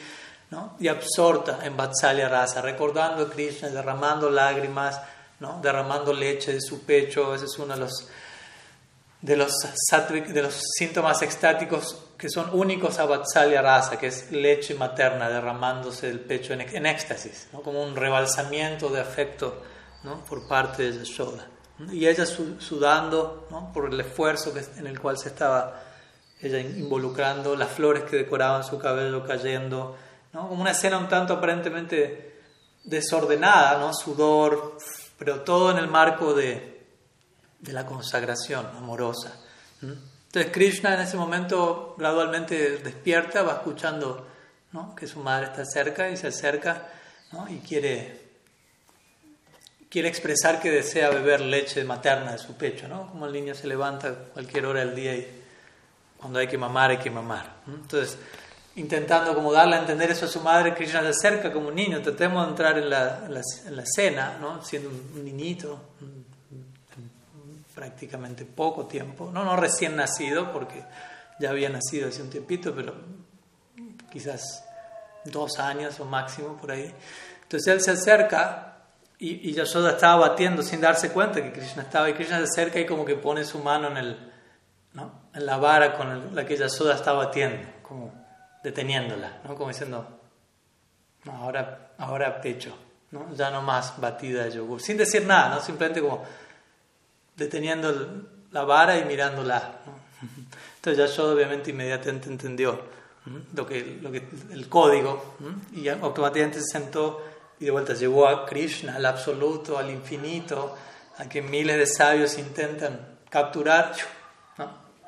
¿no? y absorta en Vatsalya Rasa, recordando a Krishna, derramando lágrimas, ¿no? derramando leche de su pecho, ese es uno de los de los, de los síntomas extáticos que son únicos a Vatsalya Rasa, que es leche materna derramándose del pecho en, en éxtasis, ¿no? como un rebalsamiento de afecto ¿no? por parte de Yashoda. Y ella sudando ¿no? por el esfuerzo que, en el cual se estaba ella involucrando, las flores que decoraban su cabello cayendo, ¿no? como una escena un tanto aparentemente desordenada, ¿no? sudor, pero todo en el marco de, de la consagración amorosa. Entonces Krishna en ese momento gradualmente despierta, va escuchando ¿no? que su madre está cerca y se acerca ¿no? y quiere, quiere expresar que desea beber leche materna de su pecho, ¿no? como el niño se levanta cualquier hora del día y cuando hay que mamar hay que mamar. Entonces intentando como darle a entender eso a su madre, Krishna se acerca como un niño, tratemos de entrar en la, en la, en la cena, ¿no? siendo un, niñito, prácticamente poco tiempo, no, no recién nacido, porque ya había nacido hace un tiempito, pero quizás dos años o máximo por ahí. Entonces él se acerca y, y Yashoda estaba batiendo sin darse cuenta que Krishna estaba, y Krishna se acerca y como que pone su mano en, el, ¿no? en la vara con la que Yashoda estaba batiendo, como deteniéndola, ¿no? como diciendo, no, ahora, ahora pecho, ¿no? ya no más batida de yogur, sin decir nada, ¿no? simplemente como deteniendo la vara y mirándola. Entonces Yashoda obviamente inmediatamente entendió lo que, lo que, el código y automáticamente se sentó y de vuelta llevó a Krishna, al absoluto, al infinito, a que miles de sabios intentan capturar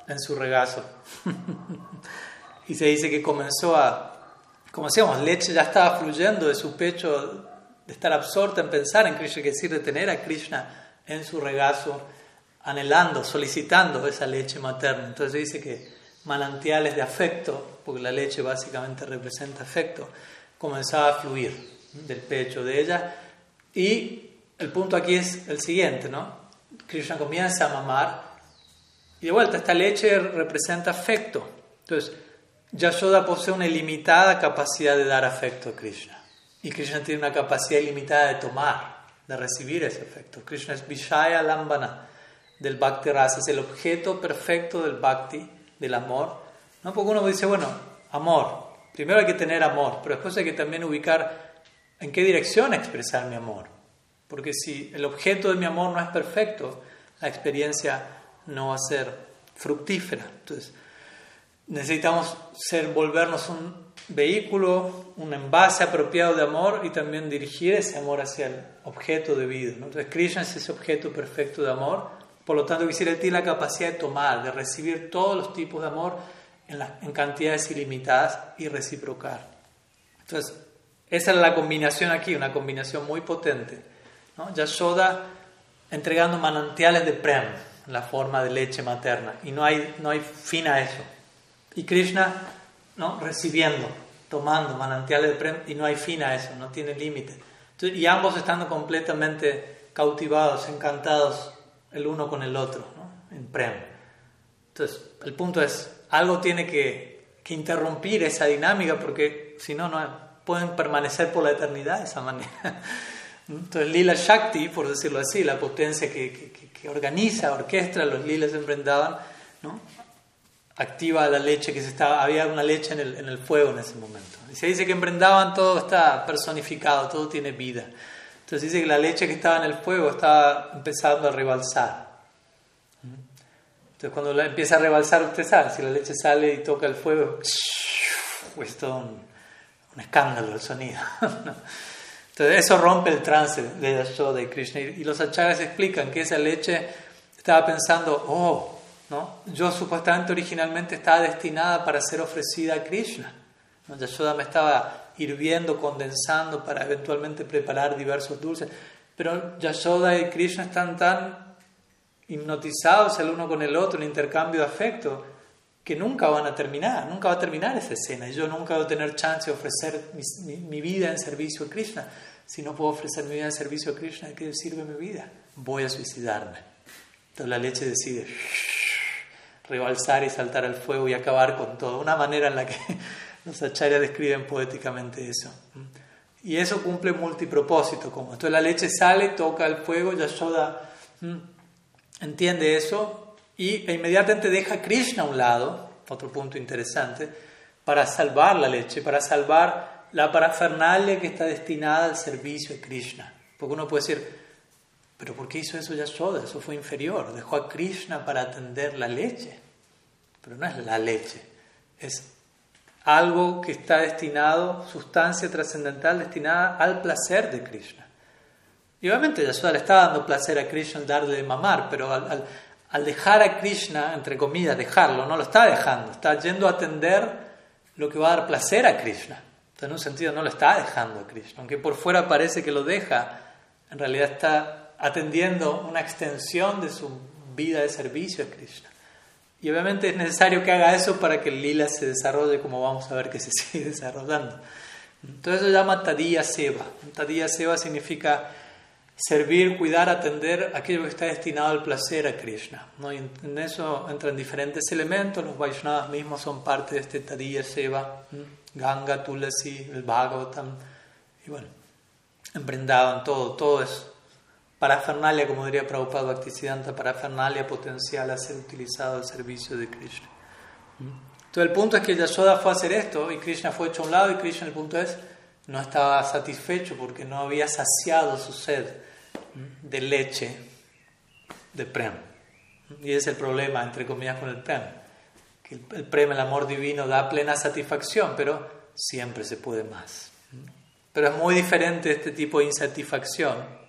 en su regazo. y se dice que comenzó a, como decíamos, leche ya estaba fluyendo de su pecho, de estar absorta en pensar en Krishna, que decir, de tener a Krishna en su regazo, anhelando, solicitando esa leche materna. Entonces dice que manantiales de afecto, porque la leche básicamente representa afecto, comenzaba a fluir del pecho de ella. Y el punto aquí es el siguiente, ¿no? Krishna comienza a mamar y de vuelta, esta leche representa afecto. Entonces, Yashoda posee una ilimitada capacidad de dar afecto a Krishna. Y Krishna tiene una capacidad ilimitada de tomar, de recibir ese afecto. Krishna es Vishaya Lambana del Bhakti Rasa, es el objeto perfecto del Bhakti, del amor. ¿no? Porque uno dice, bueno, amor. Primero hay que tener amor, pero después hay que también ubicar en qué dirección expresar mi amor. Porque si el objeto de mi amor no es perfecto, la experiencia no va a ser fructífera. Entonces, necesitamos ser, volvernos un vehículo, un envase apropiado de amor y también dirigir ese amor hacia el objeto de vida. Entonces, Krishna es ese objeto perfecto de amor. Por lo tanto, quisiera ti la capacidad de tomar, de recibir todos los tipos de amor en, en cantidades ilimitadas y reciprocar. Entonces, esa es la combinación aquí, una combinación muy potente. ¿no? Yashoda entregando manantiales de prem, la forma de leche materna, y no hay, no hay fin a eso. Y Krishna ¿no? recibiendo, tomando manantiales de prem, y no hay fin a eso, no tiene límite. Y ambos estando completamente cautivados, encantados el uno con el otro, ¿no? en prem. Entonces, el punto es, algo tiene que, que interrumpir esa dinámica porque si no, no pueden permanecer por la eternidad de esa manera. Entonces, Lila Shakti, por decirlo así, la potencia que, que, organiza, orquestra los lilas en ¿no? activa la leche que se estaba, había una leche en el, en el fuego en ese momento. Y se dice que en todo está personificado, todo tiene vida. Entonces dice que la leche que estaba en el fuego estaba empezando a rebalsar. Entonces cuando la empieza a rebalsar, usted sabe, si la leche sale y toca el fuego, es todo un, un escándalo el sonido. Entonces eso rompe el trance de Yashoda y Krishna. Y los acharyas explican que esa leche estaba pensando, oh, ¿no? yo supuestamente originalmente estaba destinada para ser ofrecida a Krishna. ¿no? Yashoda me estaba hirviendo, condensando para eventualmente preparar diversos dulces. Pero Yashoda y Krishna están tan hipnotizados el uno con el otro en intercambio de afecto que nunca van a terminar, nunca va a terminar esa escena. Yo nunca voy a tener chance de ofrecer mi, vida en servicio a Krishna. Si no puedo ofrecer mi vida en servicio a Krishna, ¿de qué sirve mi vida? Voy a suicidarme. Entonces la leche decide rebalsar y saltar al fuego y acabar con todo. Una manera en la que los acharyas describen poéticamente eso. Y eso cumple multipropósito. Como entonces la leche sale, toca el fuego, Yashoda entiende eso y inmediatamente deja a Krishna a un lado, otro punto interesante, para salvar la leche, para salvar la parafernalia que está destinada al servicio de Krishna. Porque uno puede decir, pero ¿por qué hizo eso Yashoda? Eso fue inferior. Dejó a Krishna para atender la leche. Pero no es la leche, es algo que está destinado, sustancia trascendental destinada al placer de Krishna. Y obviamente Yashoda le está dando placer a Krishna darle de mamar, pero al, al dejar a Krishna, entre comillas, dejarlo, no lo está dejando, está yendo a atender lo que va a dar placer a Krishna. Entonces, en un sentido, no lo está dejando a Krishna. Aunque por fuera parece que lo deja, en realidad está atendiendo una extensión de su vida de servicio a Krishna. Y obviamente es necesario que haga eso para que el lila se desarrolle como vamos a ver que se sigue desarrollando. Entonces eso se llama Tadiya Seva. Tadiya Seva significa servir, cuidar, atender aquello que está destinado al placer a Krishna. ¿no? Y en eso entran diferentes elementos, los Vaishnavas mismos son parte de este Tadiya Seva, Ganga, Tulasi, el Bhagavatam, y bueno, emprendado en todo, todo es parafernalia, como diría Prabhupada Bhaktisiddhanta, parafernalia potencial a ser utilizado al servicio de Krishna. Entonces el punto es que Yashoda fue a hacer esto y Krishna fue hecho a un lado y Krishna el punto es no estaba satisfecho porque no había saciado su sed de leche de Prem. Y es el problema, entre comillas, con el Prem. Que el Prem, el amor divino, da plena satisfacción, pero siempre se puede más. Pero es muy diferente este tipo de insatisfacción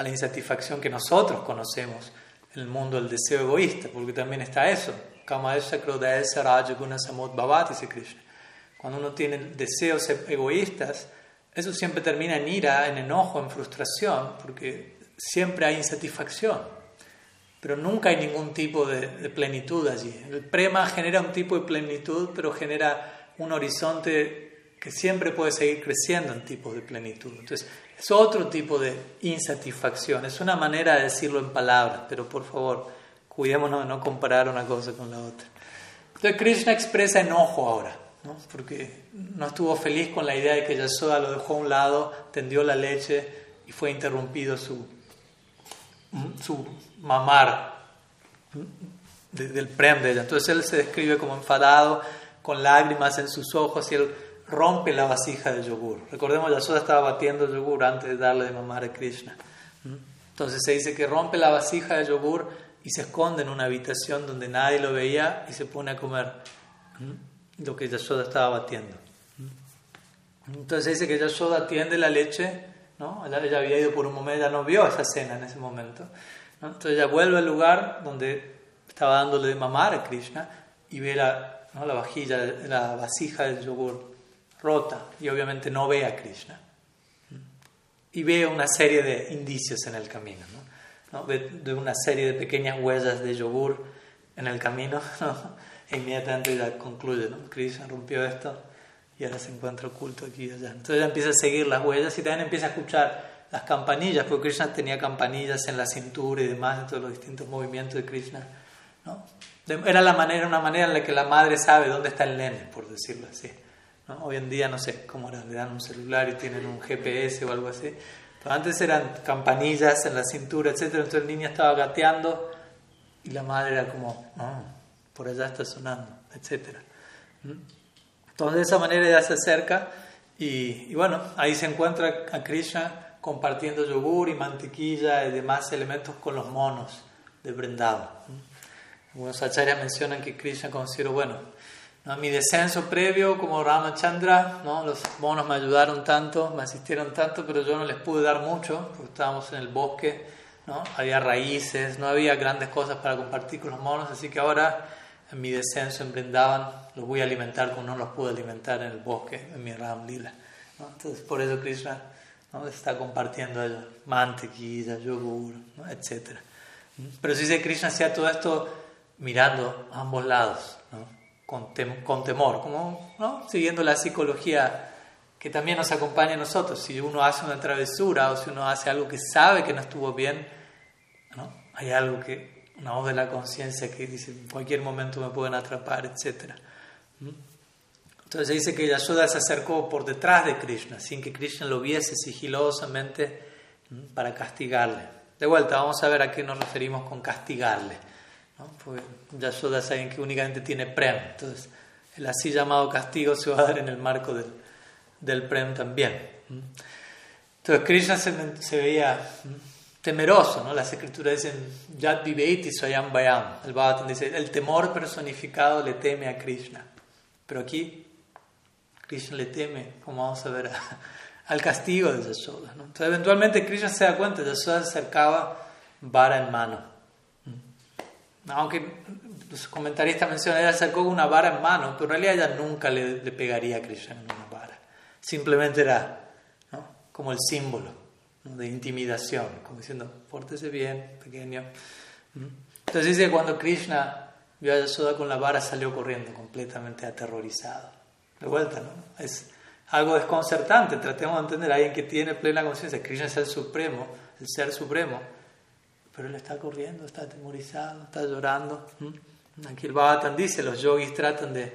a la insatisfacción que nosotros conocemos en el mundo del deseo egoísta, porque también está eso. Cuando uno tiene deseos egoístas, eso siempre termina en ira, en enojo, en frustración, porque siempre hay insatisfacción, pero nunca hay ningún tipo de, plenitud allí. El prema genera un tipo de plenitud, pero genera un horizonte que siempre puede seguir creciendo en tipos de plenitud. Entonces, es otro tipo de insatisfacción, es una manera de decirlo en palabras, pero por favor, cuidémonos de no comparar una cosa con la otra. Entonces, Krishna expresa enojo ahora, ¿no? porque no estuvo feliz con la idea de que Yasoda lo dejó a un lado, tendió la leche y fue interrumpido su su mamar del prem de ella. Entonces él se describe como enfadado, con lágrimas en sus ojos y él rompe la vasija de yogur. Recordemos, Yasoda estaba batiendo yogur antes de darle de mamar a Krishna. Entonces se dice que rompe la vasija de yogur y se esconde en una habitación donde nadie lo veía y se pone a comer lo que Yasoda estaba batiendo. Entonces se dice que Yasoda atiende la leche ¿no? Ella, había ido por un momento, ella no vio esa escena en ese momento. Entonces ella vuelve al lugar donde estaba dándole de mamar a Krishna y ve la, la vajilla, la vasija del yogur rota y obviamente no ve a Krishna. Y ve una serie de indicios en el camino. ¿no? Ve de una serie de pequeñas huellas de yogur en el camino. E inmediatamente ella concluye, ¿no? Krishna rompió esto y ahora se encuentra oculto aquí y allá. Entonces ella empieza a seguir las huellas y también empieza a escuchar las campanillas, porque Krishna tenía campanillas en la cintura y demás, en todos los distintos movimientos de Krishna. ¿no? Era la manera, una manera en la que la madre sabe dónde está el nene, por decirlo así. Hoy en día, no sé cómo le dan un celular y tienen un GPS o algo así. Antes eran campanillas en la cintura, etc. Entonces el niño estaba gateando y la madre era como, por allá está sonando, etc. Entonces de esa manera ella se acerca y, bueno, ahí se encuentra a Krishna compartiendo yogur y mantequilla y demás elementos con los monos de Vrindavan. Algunos acharyas mencionan que Krishna consideró, bueno, ¿no? mi descenso previo como Ramachandra, ¿no? los monos me ayudaron tanto, me asistieron tanto, pero yo no les pude dar mucho, porque estábamos en el bosque, ¿no? había raíces, no había grandes cosas para compartir con los monos, así que ahora en mi descenso en Brindavan, los voy a alimentar como no los pude alimentar en el bosque, en mi Ram Lila. Entonces, por eso Krishna ¿no? está compartiendo ellos, mantequilla, yogur, etc. Pero si dice Krishna hacía todo esto mirando a ambos lados, con, con, temor, como ¿no? siguiendo la psicología que también nos acompaña a nosotros. Si uno hace una travesura o si uno hace algo que sabe que no estuvo bien, ¿no? hay algo que una voz de la conciencia que dice en cualquier momento me pueden atrapar, etc. ¿Mm? Entonces dice que Yashoda se acercó por detrás de Krishna, sin que Krishna lo viese sigilosamente para castigarle. De vuelta, vamos a ver a qué nos referimos con castigarle. ¿No? Porque Yashoda saben que únicamente tiene prem, entonces el así llamado castigo se va a dar en el marco del, del prem también. Entonces Krishna se, se veía temeroso, ¿no? Las escrituras dicen, Yad Viveiti Swayam Bayam. El Bhagavatam dice, el temor personificado le teme a Krishna. Pero aquí, Krishna le teme, como vamos a ver, al castigo de Yashoda. ¿no? Entonces, eventualmente Krishna se da cuenta, Yashoda se acercaba vara en mano. ¿Mm? Aunque los comentaristas mencionan, ella acercó una vara en mano, pero en realidad ella nunca le, le pegaría a Krishna una vara. Simplemente era ¿no? como el símbolo de intimidación, como diciendo, pórtese bien, pequeño. Entonces dice cuando Krishna vio a Yashoda con la vara, salió corriendo completamente aterrorizado. De vuelta, ¿no? Es algo desconcertante. Tratemos de entender a alguien que tiene plena conciencia. Krishna es el supremo, el ser supremo. Pero él está corriendo, está atemorizado, está llorando. Aquí el dice, los yogis tratan de,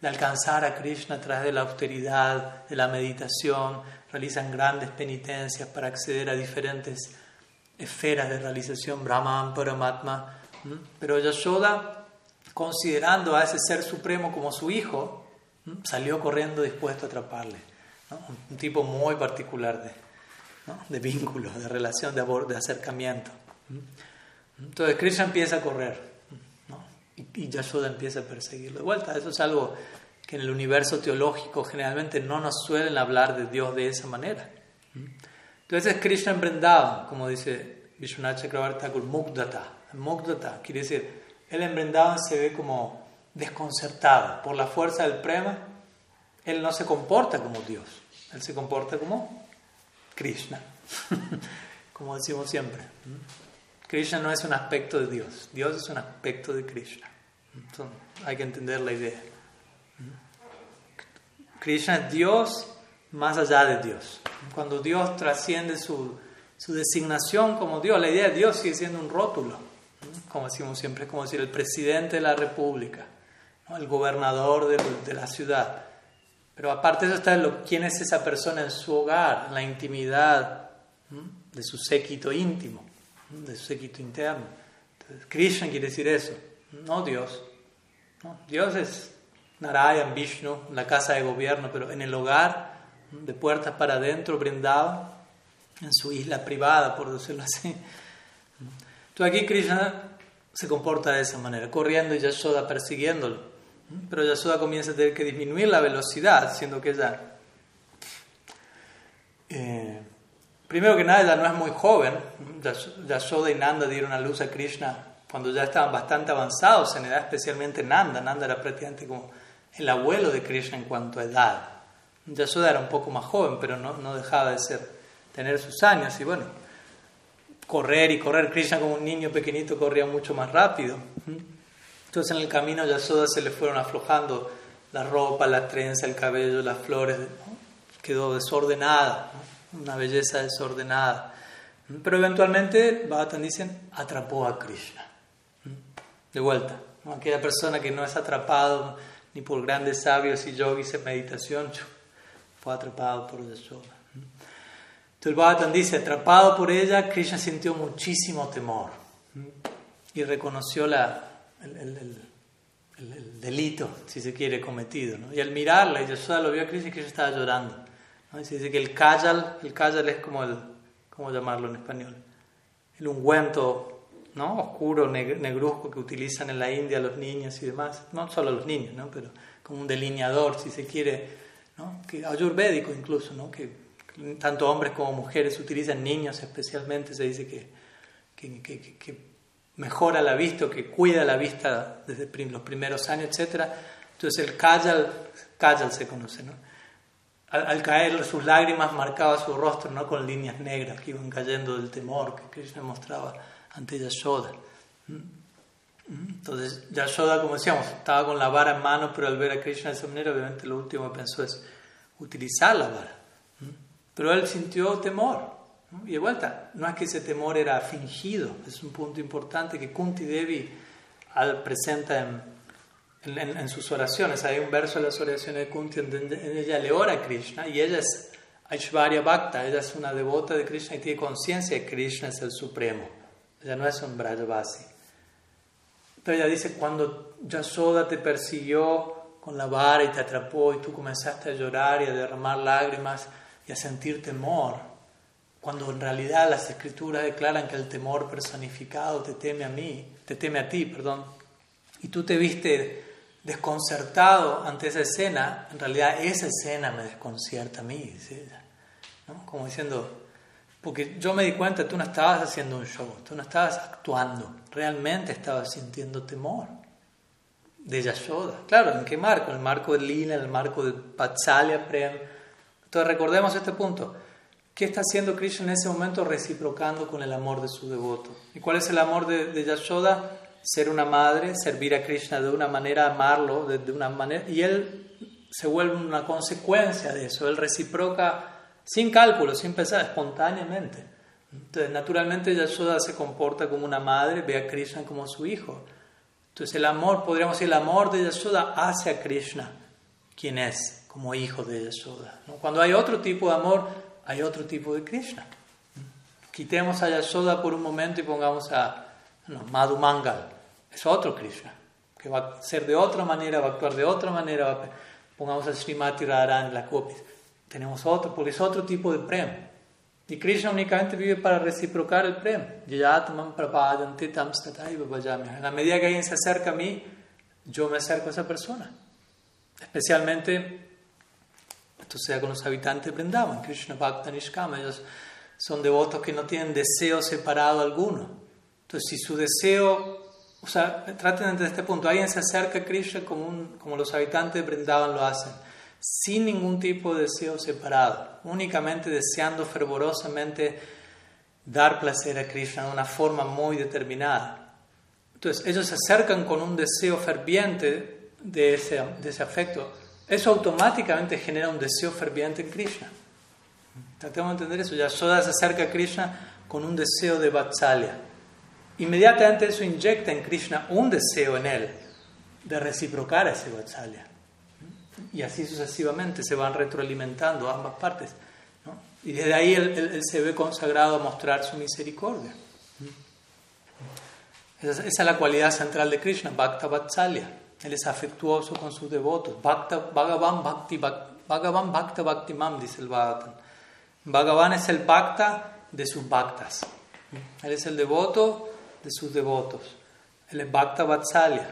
de alcanzar a Krishna a través de la austeridad, de la meditación, realizan grandes penitencias para acceder a diferentes esferas de realización, Brahman, Paramatma. Pero Yashoda, considerando a ese ser supremo como su hijo, salió corriendo dispuesto a atraparle. Un tipo muy particular de, de vínculo, de relación, de, de acercamiento. Entonces Krishna empieza a correr y Yashoda empieza a perseguirlo. De vuelta, eso es algo que en el universo teológico generalmente no nos suelen hablar de Dios de esa manera. Entonces Krishna en como dice Vishwanath Chakravarti Mukdata. Mukdata quiere decir, él en se ve como desconcertado por la fuerza del prema. Él no se comporta como Dios, él se comporta como Krishna, como decimos siempre. Krishna no es un aspecto de Dios, Dios es un aspecto de Krishna. Hay que entender la idea. Krishna es Dios más allá de Dios. Cuando Dios trasciende su, su designación como Dios, la idea de Dios sigue siendo un rótulo. Como decimos siempre, es como decir el presidente de la república, el gobernador de, la ciudad. Pero aparte de eso está quién es esa persona en su hogar, la intimidad de su séquito íntimo, de su séquito interno. Entonces, Krishna quiere decir eso no Dios. Dios es Narayan, Vishnu, la casa de gobierno, pero en el hogar, de puertas para adentro, brindaba, en su isla privada, por decirlo así. Entonces aquí Krishna se comporta de esa manera, corriendo y Yashoda persiguiéndolo. Pero Yashoda comienza a tener que disminuir la velocidad, siendo que ella, eh, primero que nada, ella no es muy joven. Yashoda y Nanda dieron a luz a Krishna cuando ya estaban bastante avanzados en edad, especialmente Nanda. Nanda era prácticamente como el abuelo de Krishna en cuanto a edad. Yashoda era un poco más joven, pero no, dejaba de tener sus años. Y bueno, correr y correr. Krishna como un niño pequeñito corría mucho más rápido. Entonces en el camino Yashoda se le fueron aflojando la ropa, la trenza, el cabello, las flores. Quedó desordenada, una belleza desordenada. Pero eventualmente, Bhattan dicen, atrapó a Krishna. De vuelta, aquella persona que no es atrapado ni por grandes sabios y yogis en meditación, fue atrapado por Yashoda. Entonces Bhattan dice, atrapado por ella, Krishna sintió muchísimo temor y reconoció la, el, el, el, delito, si se quiere, cometido. Y al mirarla, Yashoda lo vio a Krishna y Krishna estaba llorando. ¿No? se dice que el kajal, el kajal es como el, ¿cómo llamarlo en español? El ungüento ¿no? oscuro, negruzco que utilizan en la India los niños y demás, no solo los niños, ¿no? pero como un delineador, si se quiere, ¿no? que ayurvédico incluso, ¿no? que tanto hombres como mujeres utilizan niños especialmente, se dice que, que, que, que mejora la vista o que cuida la vista desde los primeros años, etc. Entonces el kajal, kajal se conoce, ¿no? Al, caer sus lágrimas marcaba su rostro ¿no? con líneas negras que iban cayendo del temor que Krishna mostraba ante Yashoda. Entonces, Yashoda, como decíamos, estaba con la vara en mano, pero al ver a Krishna de esa manera, obviamente lo último que pensó es utilizar la vara. Pero él sintió temor. Y de vuelta, no es que ese temor era fingido, es un punto importante que Kunti Devi presenta en, en, en, sus oraciones. Hay un verso de las oraciones de Kunti donde ella le ora a Krishna y ella es Aishwarya Bhakta, ella es una devota de Krishna y tiene conciencia de que Krishna es el Supremo. Ella no es un Brajavasi. Entonces ella dice, cuando Yasoda te persiguió con la vara y te atrapó y tú comenzaste a llorar y a derramar lágrimas y a sentir temor, cuando en realidad las escrituras declaran que el temor personificado te teme a mí, te teme a ti, perdón, y tú te viste desconcertado ante esa escena, en realidad esa escena me desconcierta a mí, ella. ¿no? Como diciendo, porque yo me di cuenta, tú no estabas haciendo un show, tú no estabas actuando, realmente estabas sintiendo temor de Yashoda. Claro, ¿en qué marco? En el marco de Lila, en el marco de Patsalya Prem. Entonces recordemos este punto. ¿Qué está haciendo Krishna en ese momento reciprocando con el amor de su devoto? ¿Y cuál es el amor de, de Yashoda? Ser una madre, servir a Krishna de una manera, amarlo de, una manera, y él se vuelve una consecuencia de eso, él reciproca sin cálculo, sin pensar, espontáneamente. Entonces, naturalmente Yashoda se comporta como una madre, ve a Krishna como su hijo. Entonces, el amor, podríamos decir, el amor de Yashoda hacia Krishna, quien es como hijo de Yashoda. Cuando hay otro tipo de amor, hay otro tipo de Krishna. Quitemos a Yashoda por un momento y pongamos a no, Madhu Mangal. Es otro Krishna, que va a ser de otra manera, va a actuar de otra manera. Pongamos a Srimati Radharani, la copia. Tenemos otro, porque es otro tipo de prem. Y Krishna únicamente vive para reciprocar el prem. En la medida que alguien se acerca a mí, yo me acerco a esa persona. Especialmente, esto sea con los habitantes de Vrindavan, Krishna Bhakta Nishkama, ellos son devotos que no tienen deseo separado alguno. Entonces, si su deseo, o sea, traten de entender este punto, alguien se acerca a Krishna como, como los habitantes de Vrindavan lo hacen sin ningún tipo de deseo separado, únicamente deseando fervorosamente dar placer a Krishna de una forma muy determinada. Entonces, ellos se acercan con un deseo ferviente de ese, de ese afecto. Eso automáticamente genera un deseo ferviente en Krishna. Tratemos de entender eso. Yashoda se acerca a Krishna con un deseo de Vatsalya. Inmediatamente eso inyecta en Krishna un deseo en él de reciprocar ese Vatsalya. Y así sucesivamente se van retroalimentando ambas partes. Y desde ahí él, se ve consagrado a mostrar su misericordia. Esa, es la cualidad central de Krishna, Bhakta Vatsalya. Él es afectuoso con sus devotos. Bhakta, Bhagavan Bhakti, Bhagavan Bhakta dice el Bhagavatam. Bhagavan es el Bhakta de sus Bhaktas. Él es el devoto de sus devotos. Es Bhakta Vatsalya.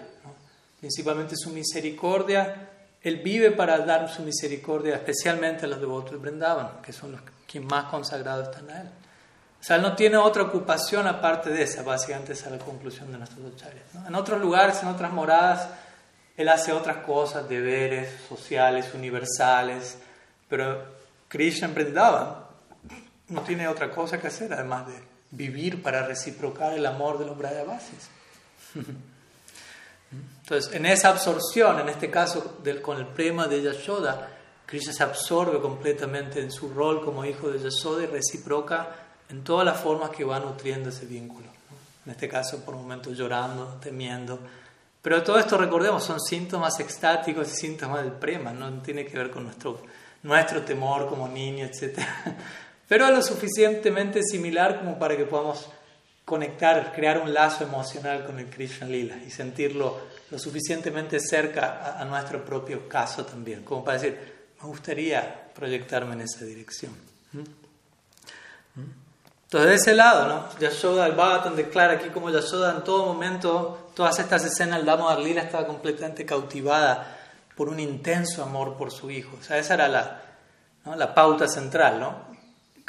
Principalmente su misericordia él vive para dar su misericordia, especialmente a los devotos de Brindavan, que son los que más consagrados están a Él. O sea, Él no tiene otra ocupación aparte de esa, básicamente esa es la conclusión de nuestros acharyas. En otros lugares, en otras moradas, Él hace otras cosas, deberes sociales, universales, pero Krishna en Brindavan no tiene otra cosa que hacer, además de vivir para reciprocar el amor de los Brayavasis. Entonces, en esa absorción, en este caso con el prema de Yashoda, Krishna se absorbe completamente en su rol como hijo de Yashoda y reciproca en todas las formas que va nutriendo ese vínculo. En este caso, por un momento llorando, temiendo. Pero todo esto, recordemos, son síntomas extáticos y síntomas del prema, no tiene que ver con nuestro, nuestro temor como niño, etc. Pero lo suficientemente similar como para que podamos conectar, crear un lazo emocional con el Krishna Lila y sentirlo lo suficientemente cerca a, nuestro propio caso también, como para decir, me gustaría proyectarme en esa dirección. ¿Mm? ¿Mm? Entonces, de ese lado, ¿no? Yashoda, el Bhagavatam declara aquí como Yashoda en todo momento, todas estas escenas, el Damo Lila estaba completamente cautivada por un intenso amor por su hijo. O sea, esa era la, la pauta central, ¿no?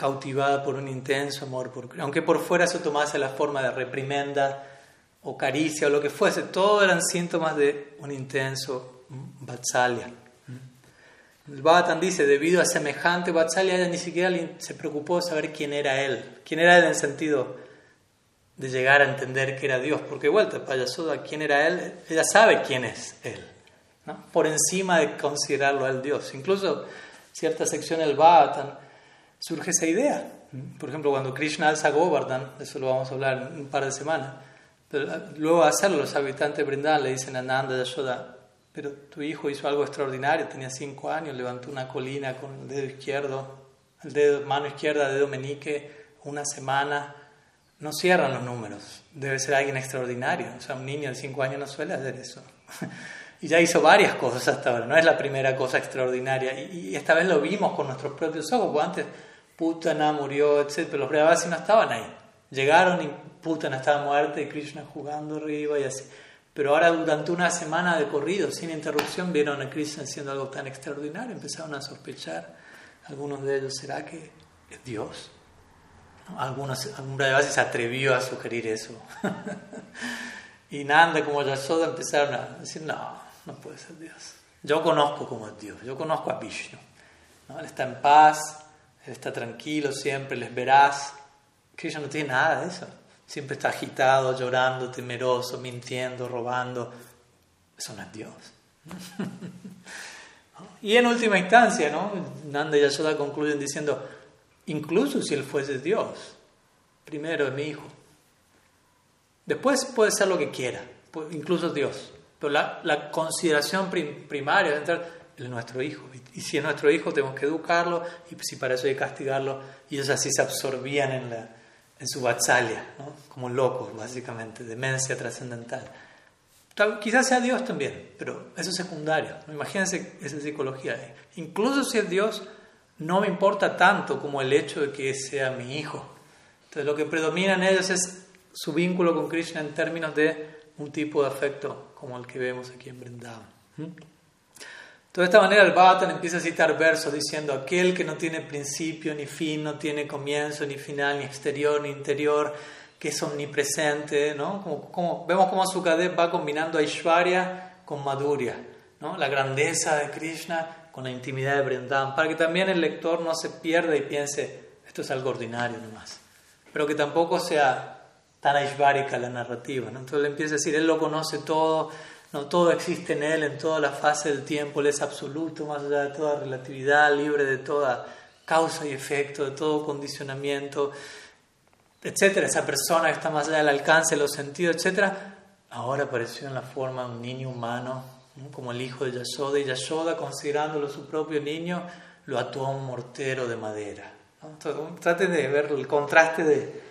Cautivada por un intenso amor por Aunque por fuera eso tomase la forma de reprimenda o caricia o lo que fuese, todo eran síntomas de un intenso vatsalya. El Bhattan dice, debido a semejante vatsalya, ella ni siquiera se preocupó de saber quién era él. Quién era él en el sentido de llegar a entender que era Dios. Porque vuelta, para Yasoda, quién era él, ella sabe quién es él. Por encima de considerarlo a él Dios. Incluso cierta sección del Bhattan surge esa idea. Por ejemplo, cuando Krishna alza Govardhan, eso lo vamos a hablar en un par de semanas, pero ah, luego de hacerlo, los habitantes de Brindavan le dicen a Nanda Yashoda, pero tu hijo hizo algo extraordinario, tenía cinco años, levantó una colina con el dedo izquierdo, el dedo, mano izquierda, dedo menique, una semana. No cierran los números, debe ser alguien extraordinario. O sea, un niño de cinco años no suele hacer eso. y ya hizo varias cosas hasta ahora, no es la primera cosa extraordinaria. Y, esta vez lo vimos con nuestros propios ojos, porque antes Putana murió, etc. Los Brahavasis no estaban ahí. Llegaron y Putana estaba muerta y Krishna jugando arriba y así. Pero ahora durante una semana de corrido, sin interrupción, vieron a Krishna haciendo algo tan extraordinario. Empezaron a sospechar, algunos de ellos, ¿será que es Dios? Algunos, algún Brahavasis se atrevió a sugerir eso. y Nanda como Yasoda empezaron a decir, no, no puede ser Dios. Yo conozco cómo es Dios, yo conozco a Vishnu. Él está en paz, está tranquilo siempre, les verás. Krishna no tiene nada de eso. siempre está agitado, llorando, temeroso, mintiendo, robando. Eso no es Dios. y en última instancia, ¿no? Nanda y Yashoda concluyen diciendo, incluso si él fuese Dios, primero es mi hijo. Después puede ser lo que quiera, incluso Dios. Pero la, consideración primaria es es nuestro hijo. Y, si es nuestro hijo, tenemos que educarlo, y si para eso hay que castigarlo. Y ellos así se absorbían en la, en su vatsalya, ¿no? como locos, básicamente, demencia trascendental. quizás sea Dios también, pero eso es secundario. Imagínense esa psicología. Incluso si es Dios, no me importa tanto como el hecho de que sea mi hijo. Entonces lo que predomina en ellos es su vínculo con Krishna en términos de un tipo de afecto como el que vemos aquí en Vrindavan. De esta manera el Bhattan empieza a citar versos diciendo, aquel que no tiene principio ni fin, no tiene comienzo ni final, ni exterior ni interior, que es omnipresente, ¿no? Como, como vemos cómo Sukadev va combinando Aishwarya con Madhurya, ¿no? La grandeza de Krishna con la intimidad de Vrindavan, para que también el lector no se pierda y piense, esto es algo ordinario nomás, pero que tampoco sea tan aishvárica la narrativa, ¿no? Entonces le empieza a decir, él lo conoce todo, no todo existe en Él en toda la fase del tiempo, Él es absoluto, más allá de toda relatividad, libre de toda causa y efecto, de todo condicionamiento, etcétera. Esa persona está más allá del alcance de los sentidos, etcétera, ahora apareció en la forma de un niño humano, como el hijo de Yashoda, y Yashoda, considerándolo su propio niño, lo ató a un mortero de madera. traten de ver el contraste de,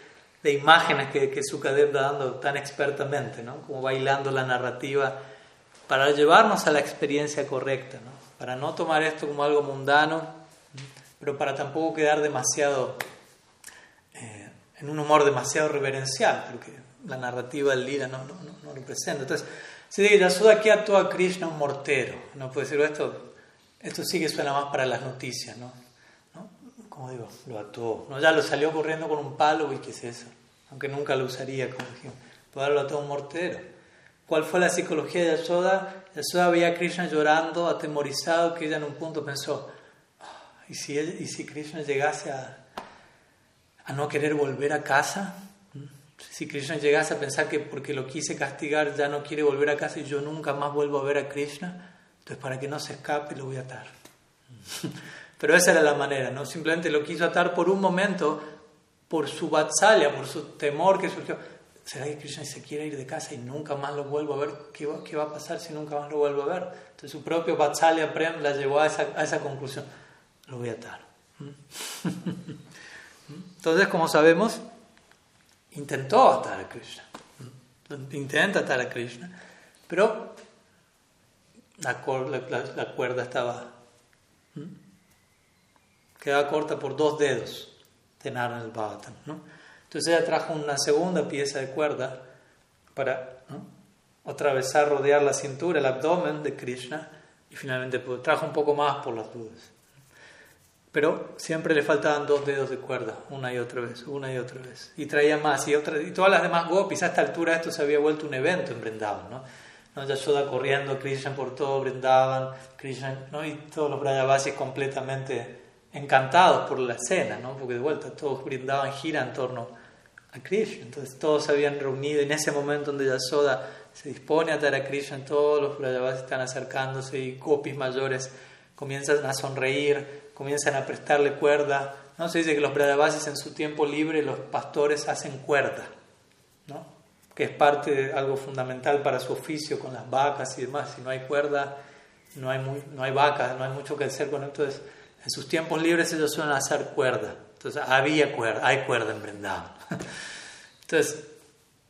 de imágenes que, que Sukadev está dando tan expertamente, ¿no? como bailando la narrativa para llevarnos a la experiencia correcta, ¿no? para no tomar esto como algo mundano, pero para tampoco quedar demasiado, eh, en un humor demasiado reverencial, porque la narrativa del lila no, no, no, lo presenta. Entonces, se dice, Yasuda aquí actúa a Krishna un mortero, no puede decir esto, esto sí que suena más para las noticias, ¿no? como digo, lo actuó. ¿no? Ya lo salió corriendo con un palo, y qué es eso, aunque nunca lo usaría, como dijimos, puede haberlo atado un mortero. ¿Cuál fue la psicología de Yashoda? Yashoda veía a Krishna llorando, atemorizado, que ella en un punto pensó, ah, ¿y, si ¿y si Krishna llegase a, a no querer volver a casa? ¿Mm? Si Krishna llegase a pensar que porque lo quise castigar ya no quiere volver a casa y yo nunca más vuelvo a ver a Krishna, entonces para que no se escape lo voy a atar. Pero esa era la manera, ¿no? Simplemente lo quiso atar por un momento por su vatsalya, por su temor que surgió. ¿Será que Krishna se quiere ir de casa y nunca más lo vuelvo a ver? ¿Qué va, a pasar si nunca más lo vuelvo a ver? Entonces su propio vatsalya Prem la llevó a esa, a esa conclusión. Lo voy a atar. Entonces, como sabemos, intentó atar a Krishna. Intenta atar a Krishna, pero la, cuerda estaba quedaba corta por dos dedos de Narayana el Bhagavatam. Entonces ella trajo una segunda pieza de cuerda para atravesar, rodear la cintura, el abdomen de Krishna y finalmente pues, trajo un poco más por las dudas. Pero siempre le faltaban dos dedos de cuerda, una y otra vez, una y otra vez. Y traía más, y, otra, y todas las demás gopis, a esta altura esto se había vuelto un evento en Brindavan, ¿no? ¿no? Yashoda corriendo, Krishna por todo Brindavan, Krishna, ¿no? Y todos los Brajavasis completamente encantados por la escena, ¿no? porque de vuelta todos brindaban gira en torno a Krishna. Entonces todos se habían reunido en ese momento donde Yasoda se dispone a dar a Krishna, todos los Brajavasis están acercándose y copis mayores comienzan a sonreír, comienzan a prestarle cuerda. ¿no? Se dice que los Brajavasis en su tiempo libre, los pastores hacen cuerda, ¿no? que es parte de algo fundamental para su oficio con las vacas y demás. Si no hay cuerda, no hay, muy, no hay vacas, no hay mucho que hacer con esto. Entonces, en sus tiempos libres ellos suelen hacer cuerda. Entonces había cuerda, hay cuerda en Brindavan. Entonces,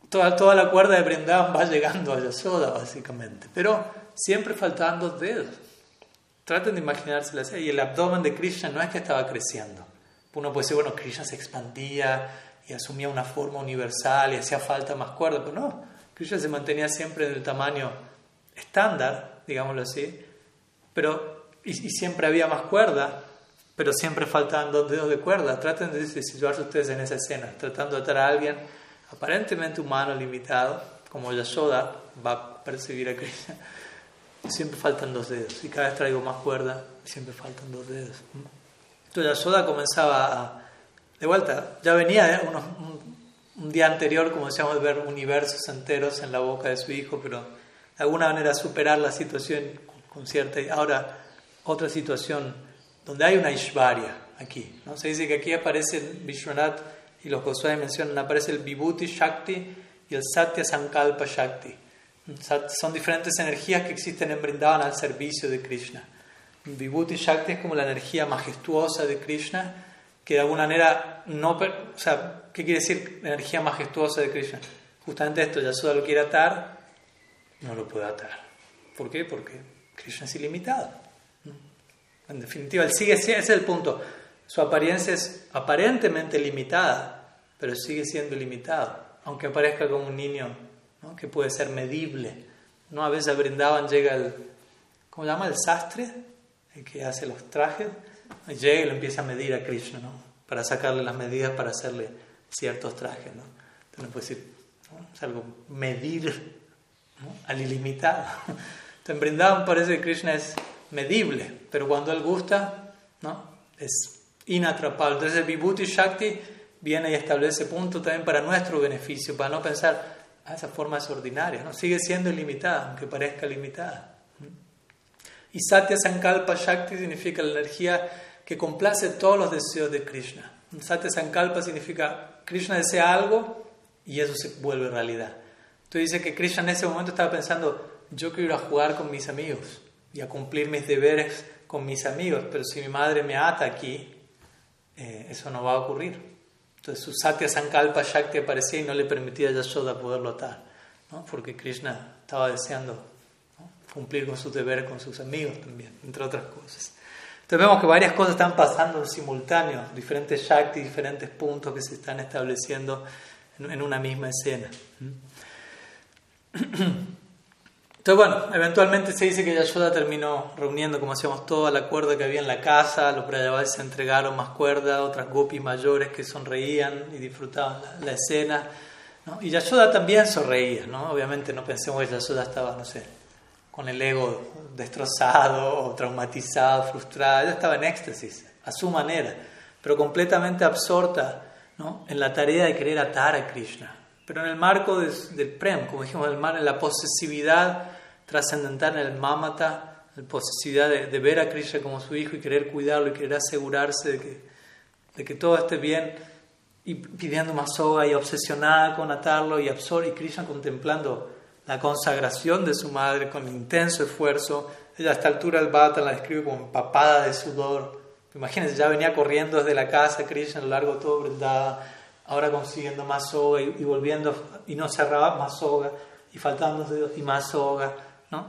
toda, toda la cuerda de Brindavan va llegando a Yasoda, básicamente. Pero siempre faltaban dos dedos. Traten de imaginarse Y el abdomen de Krishna no es que estaba creciendo. Uno puede decir, bueno, Krishna se expandía y asumía una forma universal y hacía falta más cuerda. Pero no, Krishna se mantenía siempre en el tamaño estándar, digámoslo así. Pero y, siempre había más cuerda, pero siempre faltaban dos dedos de cuerda. Traten de, situarse ustedes en esa escena, tratando de atar a alguien aparentemente humano, limitado, como Yashoda va a percibir a Krishna. Siempre faltan dos dedos, y cada vez traigo más cuerda, siempre faltan dos dedos. Entonces Yashoda comenzaba a, de vuelta, ya venía unos, un día anterior, como decíamos, ver universos enteros en la boca de su hijo, pero de alguna manera superar la situación con cierta... Ahora, otra situación donde hay una Ishvarya aquí. ¿no? Se dice que aquí aparece Vishwanath y los Goswami mencionan, aparece el Vibhuti Shakti y el Satya Sankalpa Shakti. Son diferentes energías que existen en Vrindavan al servicio de Krishna. Vibhuti Shakti es como la energía majestuosa de Krishna, que de alguna manera no... O sea, ¿qué quiere decir energía majestuosa de Krishna? Justamente esto, Yasuda lo quiere atar, no lo puede atar. ¿Por qué? Porque Krishna es ilimitado. En definitiva, él sigue, ese es el punto. Su apariencia es aparentemente limitada, pero sigue siendo limitado, aunque aparezca como un niño que puede ser medible. ¿no? A veces brindaban, llega el, ¿cómo se llama? El sastre, el que hace los trajes, llega y lo empieza a medir a Krishna, ¿no? para sacarle las medidas para hacerle ciertos trajes. ¿no? Entonces, puede decir, es algo medir al ilimitado. Entonces, brindaban parece que Krishna es medible, pero cuando él gusta, ¿no? es inatrapable. Entonces, el Vibhuti Shakti viene y establece punto también para nuestro beneficio, para no pensar, ah, esa forma es ordinaria, ¿no? sigue siendo ilimitada, aunque parezca limitada. Y Satya Sankalpa Shakti significa la energía que complace todos los deseos de Krishna. Satya Sankalpa significa Krishna desea algo y eso se vuelve realidad. Entonces dice que Krishna en ese momento estaba pensando, yo quiero ir a jugar con mis amigos y a cumplir mis deberes con mis amigos, pero si mi madre me ata aquí, eh, eso no va a ocurrir. Entonces su Satya Sankalpa Shakti aparecía y no le permitía a Yashoda poderlo atar, ¿no? porque Krishna estaba deseando cumplir con sus deberes con sus amigos también, entre otras cosas. Entonces vemos que varias cosas están pasando en simultáneo, diferentes Shakti, diferentes puntos que se están estableciendo en una misma escena. Entonces, bueno, eventualmente se dice que Yashoda terminó reuniendo, como hacíamos, toda la cuerda que había en la casa, los Brayavas se entregaron más cuerda, otras gopis mayores que sonreían y disfrutaban la, escena. ¿no? Y Yashoda también sonreía, ¿no? Obviamente no pensemos que Yashoda estaba, no sé, con el ego destrozado o traumatizado, frustrada, ella estaba en éxtasis, a su manera, pero completamente absorta ¿no? en la tarea de querer atar a Krishna. Pero en el marco del Prem, como dijimos, en la posesividad trascendental, en el Mamata, la posesividad de, ver a Krishna como su hijo y querer cuidarlo y querer asegurarse de que, de que todo esté bien, y pidiendo más soga y obsesionada con atarlo y absorber, y Krishna contemplando la consagración de su madre con intenso esfuerzo. Ella a esta altura el Bhata la describe como empapada de sudor. Imagínense, ya venía corriendo desde la casa Krishna a lo largo de todo Brindada, ahora consiguiendo más soga y, volviendo, y no cerraba más soga, y faltando dedos y más soga, ¿no?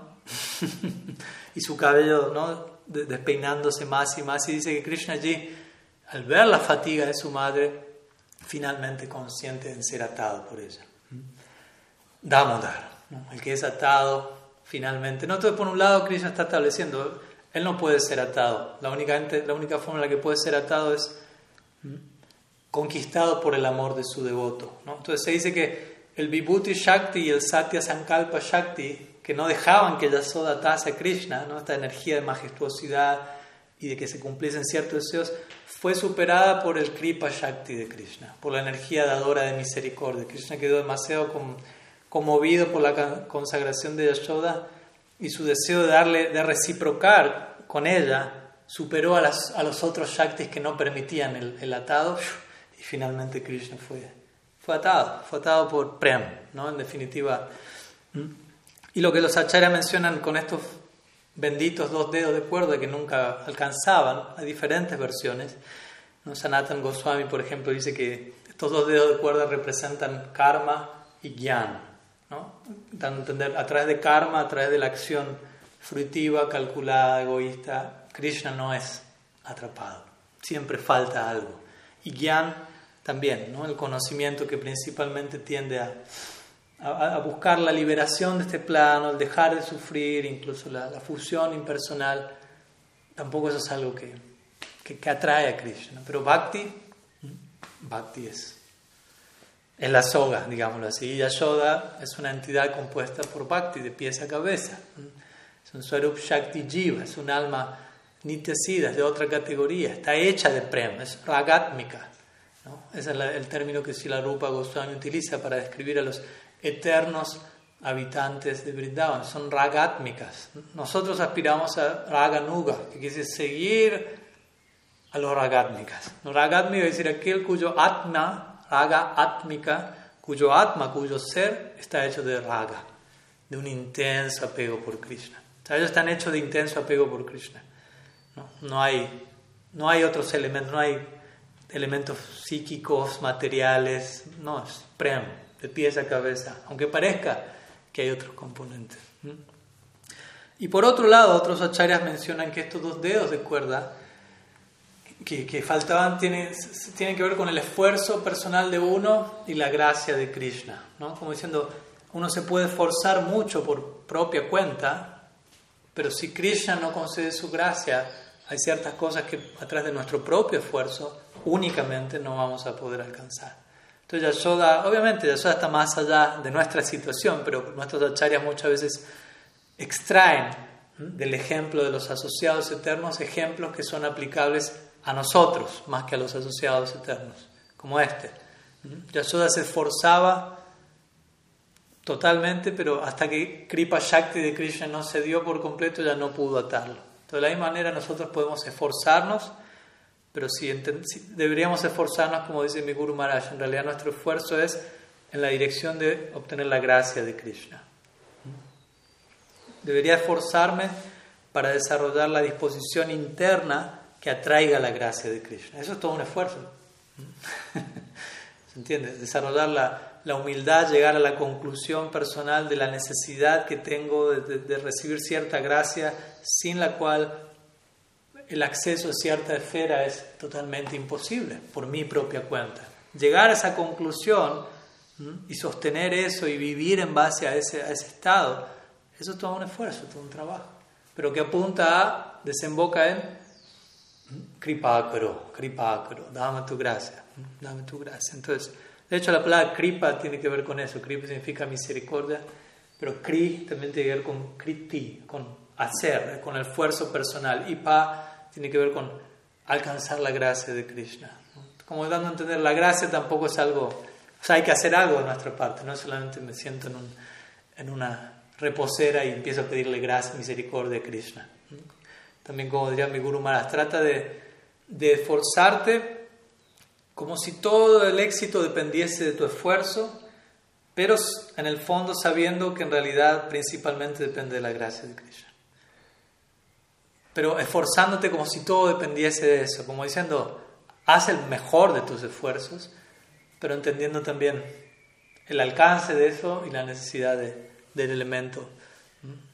y su cabello, ¿no? Despeinándose más y más. Y dice que Krishna allí, al ver la fatiga de su madre, finalmente consciente de ser atado por ella. Damodar el que es atado finalmente. No, entonces por un lado Krishna está estableciendo, él no puede ser atado. La única, la única forma en la que puede ser atado es conquistado por el amor de su devoto. ¿no? Entonces se dice que el Vibhuti Shakti y el Satya Sankalpa Shakti, que no dejaban que Yasoda atase a Krishna, ¿no? esta energía de majestuosidad y de que se cumpliesen ciertos deseos, fue superada por el Kripa Shakti de Krishna, por la energía dadora de misericordia. Krishna quedó demasiado con conmovido por la consagración de Yashoda y su deseo de darle, de reciprocar con ella, superó a, los otros Shaktis que no permitían el, atado finalmente Krishna fue, fue atado, fue atado por Prem, ¿no? En definitiva. Y lo que los Acharya mencionan con estos benditos dos dedos de cuerda que nunca alcanzaban, hay diferentes versiones. ¿no? Sanatan Goswami, por ejemplo, dice que estos dos dedos de cuerda representan karma y jnana. ¿no? Dando entender a través de karma, a través de la acción fruitiva, calculada, egoísta, Krishna no es atrapado, siempre falta algo. Y Gyan también, ¿no? el conocimiento que principalmente tiende a, buscar la liberación de este plano, el dejar de sufrir, incluso la, fusión impersonal, tampoco eso es algo que, que, atrae a Krishna. Pero Bhakti, Bhakti es es la soga, digámoslo así. Yashoda es una entidad compuesta por Bhakti, de pies a cabeza. Es un Swarup Shakti Jiva, es un alma Nityasida, es de otra categoría. Está hecha de prem, es ragatmika. Ese es el término que Sila Rupa Goswami utiliza para describir a los eternos habitantes de Vrindavan. Son ragátmicas. Nosotros aspiramos a raganuga, que quiere decir seguir a los ragátmicas. Ragátmica es decir aquel cuyo atma, raga atmica, cuyo atma, cuyo ser está hecho de raga, de un intenso apego por Krishna. ellos están hechos de intenso apego por Krishna. No, no, hay, no hay otros elementos, no hay elementos psíquicos, materiales, no, es prem, de pies a cabeza, aunque parezca que hay otros componentes. Y por otro lado, otros acharyas mencionan que estos dos dedos de cuerda que, que faltaban tienen, tienen que ver con el esfuerzo personal de uno y la gracia de Krishna. ¿no? Como diciendo, uno se puede esforzar mucho por propia cuenta, pero si Krishna no concede su gracia, hay ciertas cosas que a través de nuestro propio esfuerzo únicamente no vamos a poder alcanzar. Entonces Yashoda, obviamente Yashoda está más allá de nuestra situación, pero nuestros acharyas muchas veces extraen del ejemplo de los asociados eternos ejemplos que son aplicables a nosotros más que a los asociados eternos, como este. Yashoda se esforzaba totalmente, pero hasta que Kripa Shakti de Krishna no se dio por completo, ya no pudo atarlo. Entonces, de la misma manera, nosotros podemos esforzarnos pero si, deberíamos esforzarnos, como dice mi Guru Maharaj, en realidad nuestro esfuerzo es en la dirección de obtener la gracia de Krishna. Debería esforzarme para desarrollar la disposición interna que atraiga la gracia de Krishna. Eso es todo un esfuerzo. ¿Se entiende? Desarrollar la, la, humildad, llegar a la conclusión personal de la necesidad que tengo de, de recibir cierta gracia sin la cual el acceso a cierta esfera es totalmente imposible por mi propia cuenta. Llegar a esa conclusión y sostener eso y vivir en base a ese, estado, eso es todo un esfuerzo, todo un trabajo, pero que apunta a, desemboca en kripakaro, kripakaro, dame tu gracia, dame tu gracia. Entonces, de hecho la palabra kripa tiene que ver con eso, kripa significa misericordia, pero kri también tiene que ver con kriti, con hacer, con el esfuerzo personal, y pa tiene que ver con alcanzar la gracia de Krishna. Como dando a entender, la gracia tampoco es algo, o sea, hay que hacer algo de nuestra parte, no solamente me siento en, un, en una reposera y empiezo a pedirle gracia, misericordia a Krishna. También, como diría mi Guru Maharaj, trata de, de esforzarte como si todo el éxito dependiese de tu esfuerzo, pero en el fondo sabiendo que en realidad principalmente depende de la gracia de Krishna pero esforzándote como si todo dependiese de eso, como diciendo, haz el mejor de tus esfuerzos, pero entendiendo también el alcance de eso y la necesidad del elemento,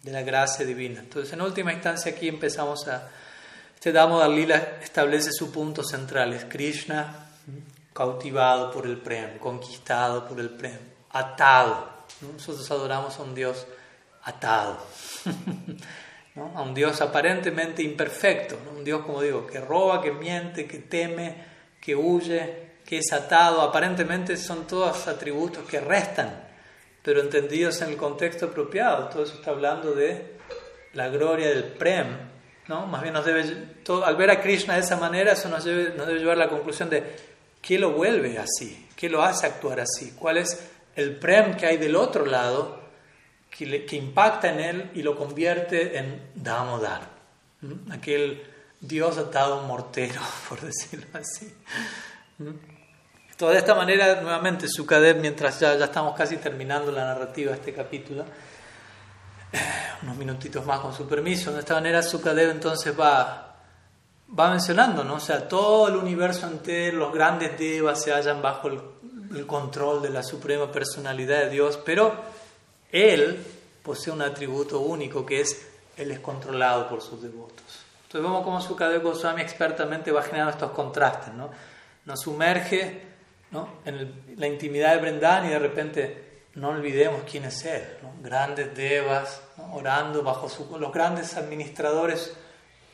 de la gracia divina. Entonces, en última instancia, aquí empezamos a. Este Damodar Lila establece su punto central: es Krishna cautivado por el Prem, conquistado por el Prem, atado. Nosotros adoramos a un Dios atado. a un Dios aparentemente imperfecto, un Dios, como digo, que roba, que miente, que teme, que huye, que es atado. Aparentemente son todos atributos que restan, pero entendidos en el contexto apropiado. Todo eso está hablando de la gloria del Prem. ¿no? Más bien nos debe, todo, al ver a Krishna de esa manera, eso nos debe, nos debe llevar a la conclusión de qué lo vuelve así, qué lo hace actuar así, cuál es el Prem que hay del otro lado que, impacta en él y lo convierte en Damodar, aquel Dios atado mortero, por decirlo así. de esta manera, nuevamente, Sukadev, mientras ya, ya estamos casi terminando la narrativa de este capítulo, eh, unos minutitos más con su permiso, de esta manera Sukadev entonces va, va mencionando, ¿no? O sea, todo el universo entero, los grandes devas se hallan bajo el control de la suprema personalidad de Dios, pero él posee un atributo único que es Él es controlado por sus devotos. Entonces vemos cómo Sukadeva Goswami expertamente va generando estos contrastes, ¿no? Nos sumerge en la intimidad de Brendan y de repente no olvidemos quién es Él, grandes devas, orando bajo los grandes administradores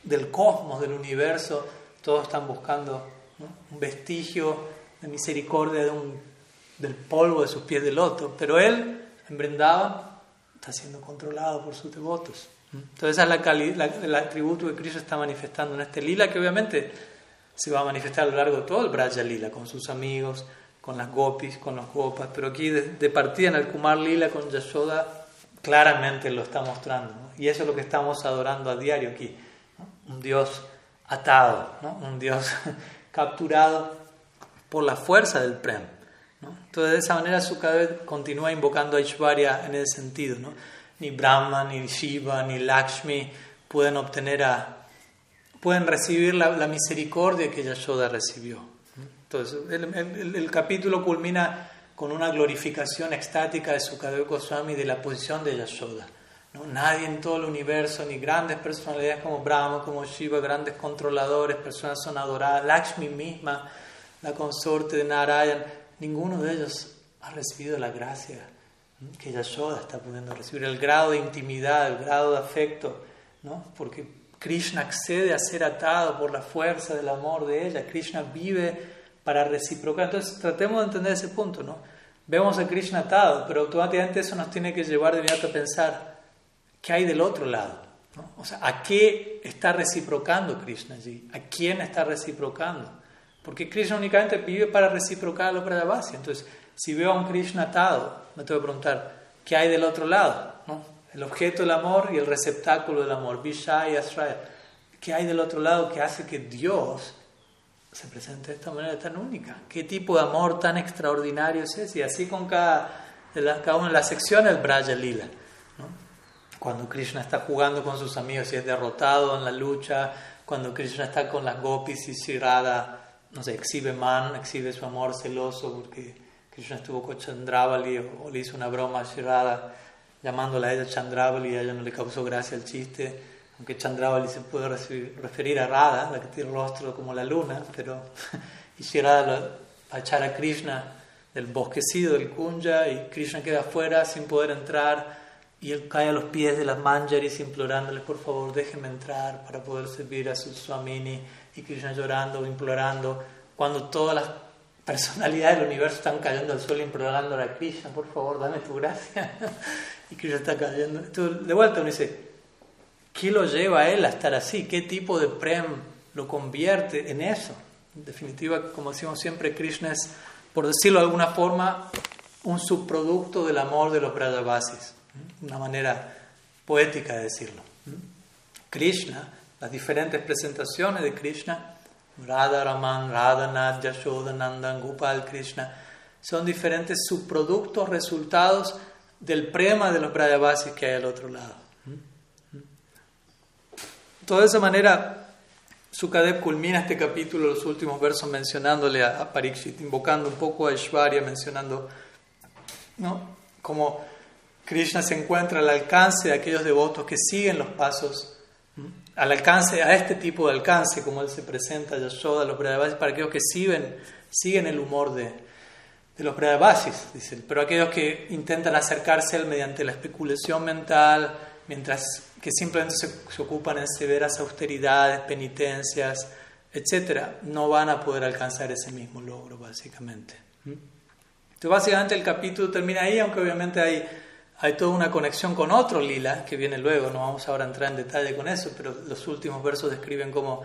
del cosmos, del universo, todos están buscando un vestigio de misericordia de un, del polvo de sus pies de loto, pero Él en está siendo controlado por sus devotos. Entonces, esa es la, el atributo que Cristo está manifestando en este lila, que obviamente se va a manifestar a lo largo de todo el Braja Lila, con sus amigos, con las gopis, con los gopas, pero aquí de, partida en el Kumar Lila con Yashoda claramente lo está mostrando. Y eso es lo que estamos adorando a diario aquí. Un Dios atado, un Dios capturado por la fuerza del Prem. Entonces de esa manera Sukadev continúa invocando a Ishvarya en ese sentido. ¿no? Ni Brahma, ni Shiva, ni Lakshmi pueden obtener a, pueden recibir la, misericordia que Yashoda recibió. Entonces el, el capítulo culmina con una glorificación extática de Sukadeva Goswami de la posición de Yashoda. ¿no? Nadie en todo el universo, ni grandes personalidades como Brahma, como Shiva, grandes controladores, personas son adoradas, Lakshmi misma, la consorte de Narayan, ninguno de ellos ha recibido la gracia que Yashoda está pudiendo recibir, el grado de intimidad, el grado de afecto, ¿no? porque Krishna accede a ser atado por la fuerza del amor de ella, Krishna vive para reciprocar. Entonces tratemos de entender ese punto, ¿no? Vemos a Krishna atado, pero automáticamente eso nos tiene que llevar de inmediato a pensar qué hay del otro lado. O sea, ¿a qué está reciprocando Krishna allí? ¿A quién está reciprocando? Porque Krishna únicamente vive para reciprocar a los Brajavasi. Entonces, si veo a un Krishna atado, me tengo que preguntar, ¿qué hay del otro lado? ¿no? El objeto del amor y el receptáculo del amor, Vishaya Asraya. ¿Qué hay del otro lado que hace que Dios se presenta de esta manera tan única. ¿Qué tipo de amor tan extraordinario es ese? Y así con cada, cada una de las secciones del Braja Lila. Cuando Krishna está jugando con sus amigos y es derrotado en la lucha, cuando Krishna está con las gopis y Shirada, no sé, exhibe man, exhibe su amor celoso porque Krishna estuvo con Chandravali o, le hizo una broma a Shirada llamándola a ella Chandravali y a ella no le causó gracia el chiste aunque Chandravali se puede referir a Radha, la que tiene rostro como la luna, pero y Radha va a echar a Krishna del bosquecido del Kunja y Krishna queda afuera sin poder entrar y él cae a los pies de las manjaris implorándoles por favor déjenme entrar para poder servir a su Swamini y Krishna llorando, implorando, cuando todas las personalidades del universo están cayendo al suelo implorando a Krishna, por favor dame tu gracia y Krishna está cayendo. Entonces, de vuelta uno dice, ¿Qué lo lleva a él a estar así? ¿Qué tipo de prem lo convierte en eso? En definitiva, como decimos siempre, Krishna es, por decirlo de alguna forma, un subproducto del amor de los Brajavasis. Una manera poética de decirlo. Krishna, las diferentes presentaciones de Krishna, Radha Raman, Radha Yashoda Nandan, Gopal Krishna, son diferentes subproductos, resultados del prema de los Brajavasis que hay al otro lado. De esa manera, Sukadev culmina este capítulo, los últimos versos, mencionándole a, Parikshit, invocando un poco a Ishvarya, mencionando ¿no? cómo Krishna se encuentra al alcance de aquellos devotos que siguen los pasos, al alcance, a este tipo de alcance, como él se presenta Yashoda, los Brahavasis, para aquellos que siguen, siguen el humor de, de los Brahavasis, dicen, pero aquellos que intentan acercarse a él mediante la especulación mental, mientras que simplemente se, ocupan en severas austeridades, penitencias, etc., no van a poder alcanzar ese mismo logro, básicamente. Entonces, básicamente el capítulo termina ahí, aunque obviamente hay, hay toda una conexión con otro lila que viene luego, no vamos ahora a entrar en detalle con eso, pero los últimos versos describen cómo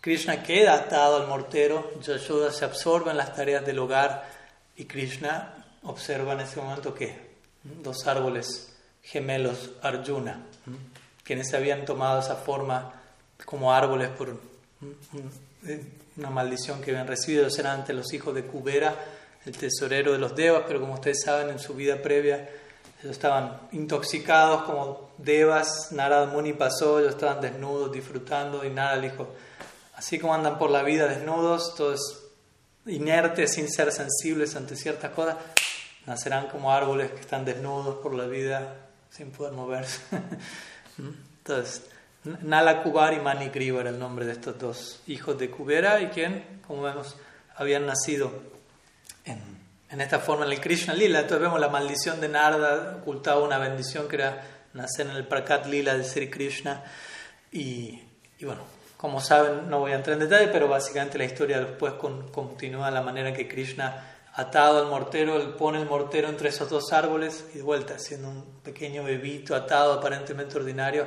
Krishna queda atado al mortero, Yashoda se absorbe en las tareas del hogar y Krishna observa en ese momento que dos árboles gemelos Arjuna quienes habían tomado esa forma como árboles por una maldición que habían recibido, eran ante los hijos de Kubera, el tesorero de los devas, pero como ustedes saben, en su vida previa ellos estaban intoxicados como devas, Narada Muni pasó, ellos estaban desnudos, disfrutando, y Narada dijo, así como andan por la vida desnudos, todos inertes, sin ser sensibles ante ciertas cosas, nacerán como árboles que están desnudos por la vida, sin poder moverse. Entonces, Nala Kubar y Mani Griva era el nombre de estos dos hijos de Kubera y quien, como vemos, habían nacido en, en esta forma en el Krishna Lila. Entonces vemos la maldición de Narda ocultaba una bendición que era nacer en el Prakat Lila de Sri Krishna. Y, y, bueno, como saben, no voy a entrar en detalle, pero básicamente la historia después continúa de la manera en que Krishna atado al mortero, él pone el mortero entre esos dos árboles y de vuelta, siendo un pequeño bebito atado aparentemente ordinario,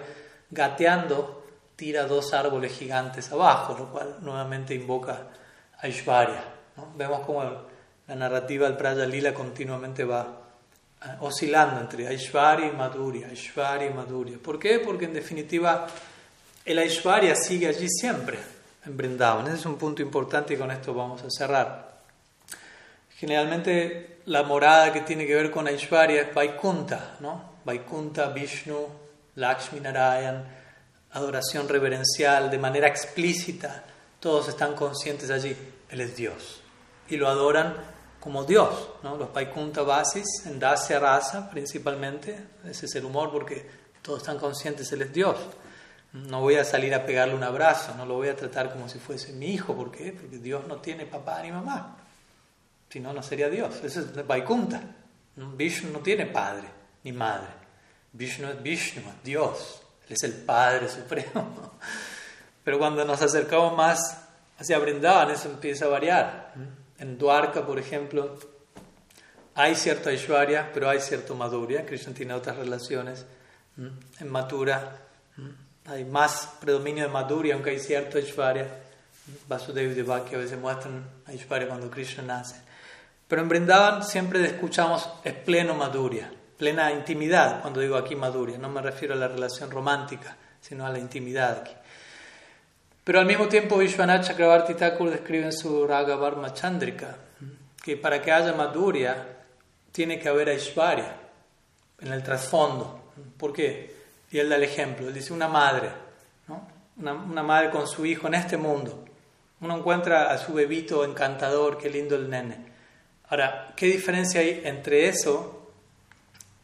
gateando tira dos árboles gigantes abajo, lo cual nuevamente invoca a Ishvarya. Vemos como la narrativa del Praya Lila continuamente va eh, oscilando entre Aishwarya y Madhurya, Aishwarya y Madhurya. ¿Por qué? Porque en definitiva el Aishwarya sigue allí siempre, en Brindavan. Ese es un punto importante y con esto vamos a cerrar. Generalmente la morada que tiene que ver con Aishwarya es Vaikunta, ¿no? Vaikunta, Vishnu, Lakshmi Narayan, adoración reverencial de manera explícita. Todos están conscientes allí, Él es Dios. Y lo adoran como Dios, ¿no? Los Vaikunta Vasis, en Dasya Rasa principalmente, ese es el humor porque todos están conscientes, Él es Dios. No voy a salir a pegarle un abrazo, no lo voy a tratar como si fuese mi hijo, ¿por qué? Porque Dios no tiene papá ni mamá. Si no, no sería Dios. Eso es Vaikunta. Vishnu no tiene padre ni madre. Vishnu es Vishnu, es Dios. Él es el Padre Supremo. Pero cuando nos acercamos más hacia Brindavan, eso empieza a variar. En Dwarka, por ejemplo, hay cierto Aishwarya, pero hay cierto Madhurya. Krishna tiene otras relaciones. En Mathura hay más predominio de Madhurya, aunque hay cierto Aishwarya. Vasudev y Devaki a veces muestran Aishwarya cuando Krishna nace. Pero en Brindavan siempre escuchamos es pleno Madhurya, plena intimidad. Cuando digo aquí Madhurya, no me refiero a la relación romántica, sino a la intimidad aquí. Pero al mismo tiempo Vishwanath Chakravarti Thakur describe en su Raga Varma Chandrika que para que haya Madhurya tiene que haber Aishwarya en el trasfondo. ¿Por qué? Y él da el ejemplo. Él dice una madre, ¿no? una, una madre con su hijo en este mundo. Uno encuentra a su bebito encantador, qué lindo el nene. Ahora, ¿qué diferencia hay entre eso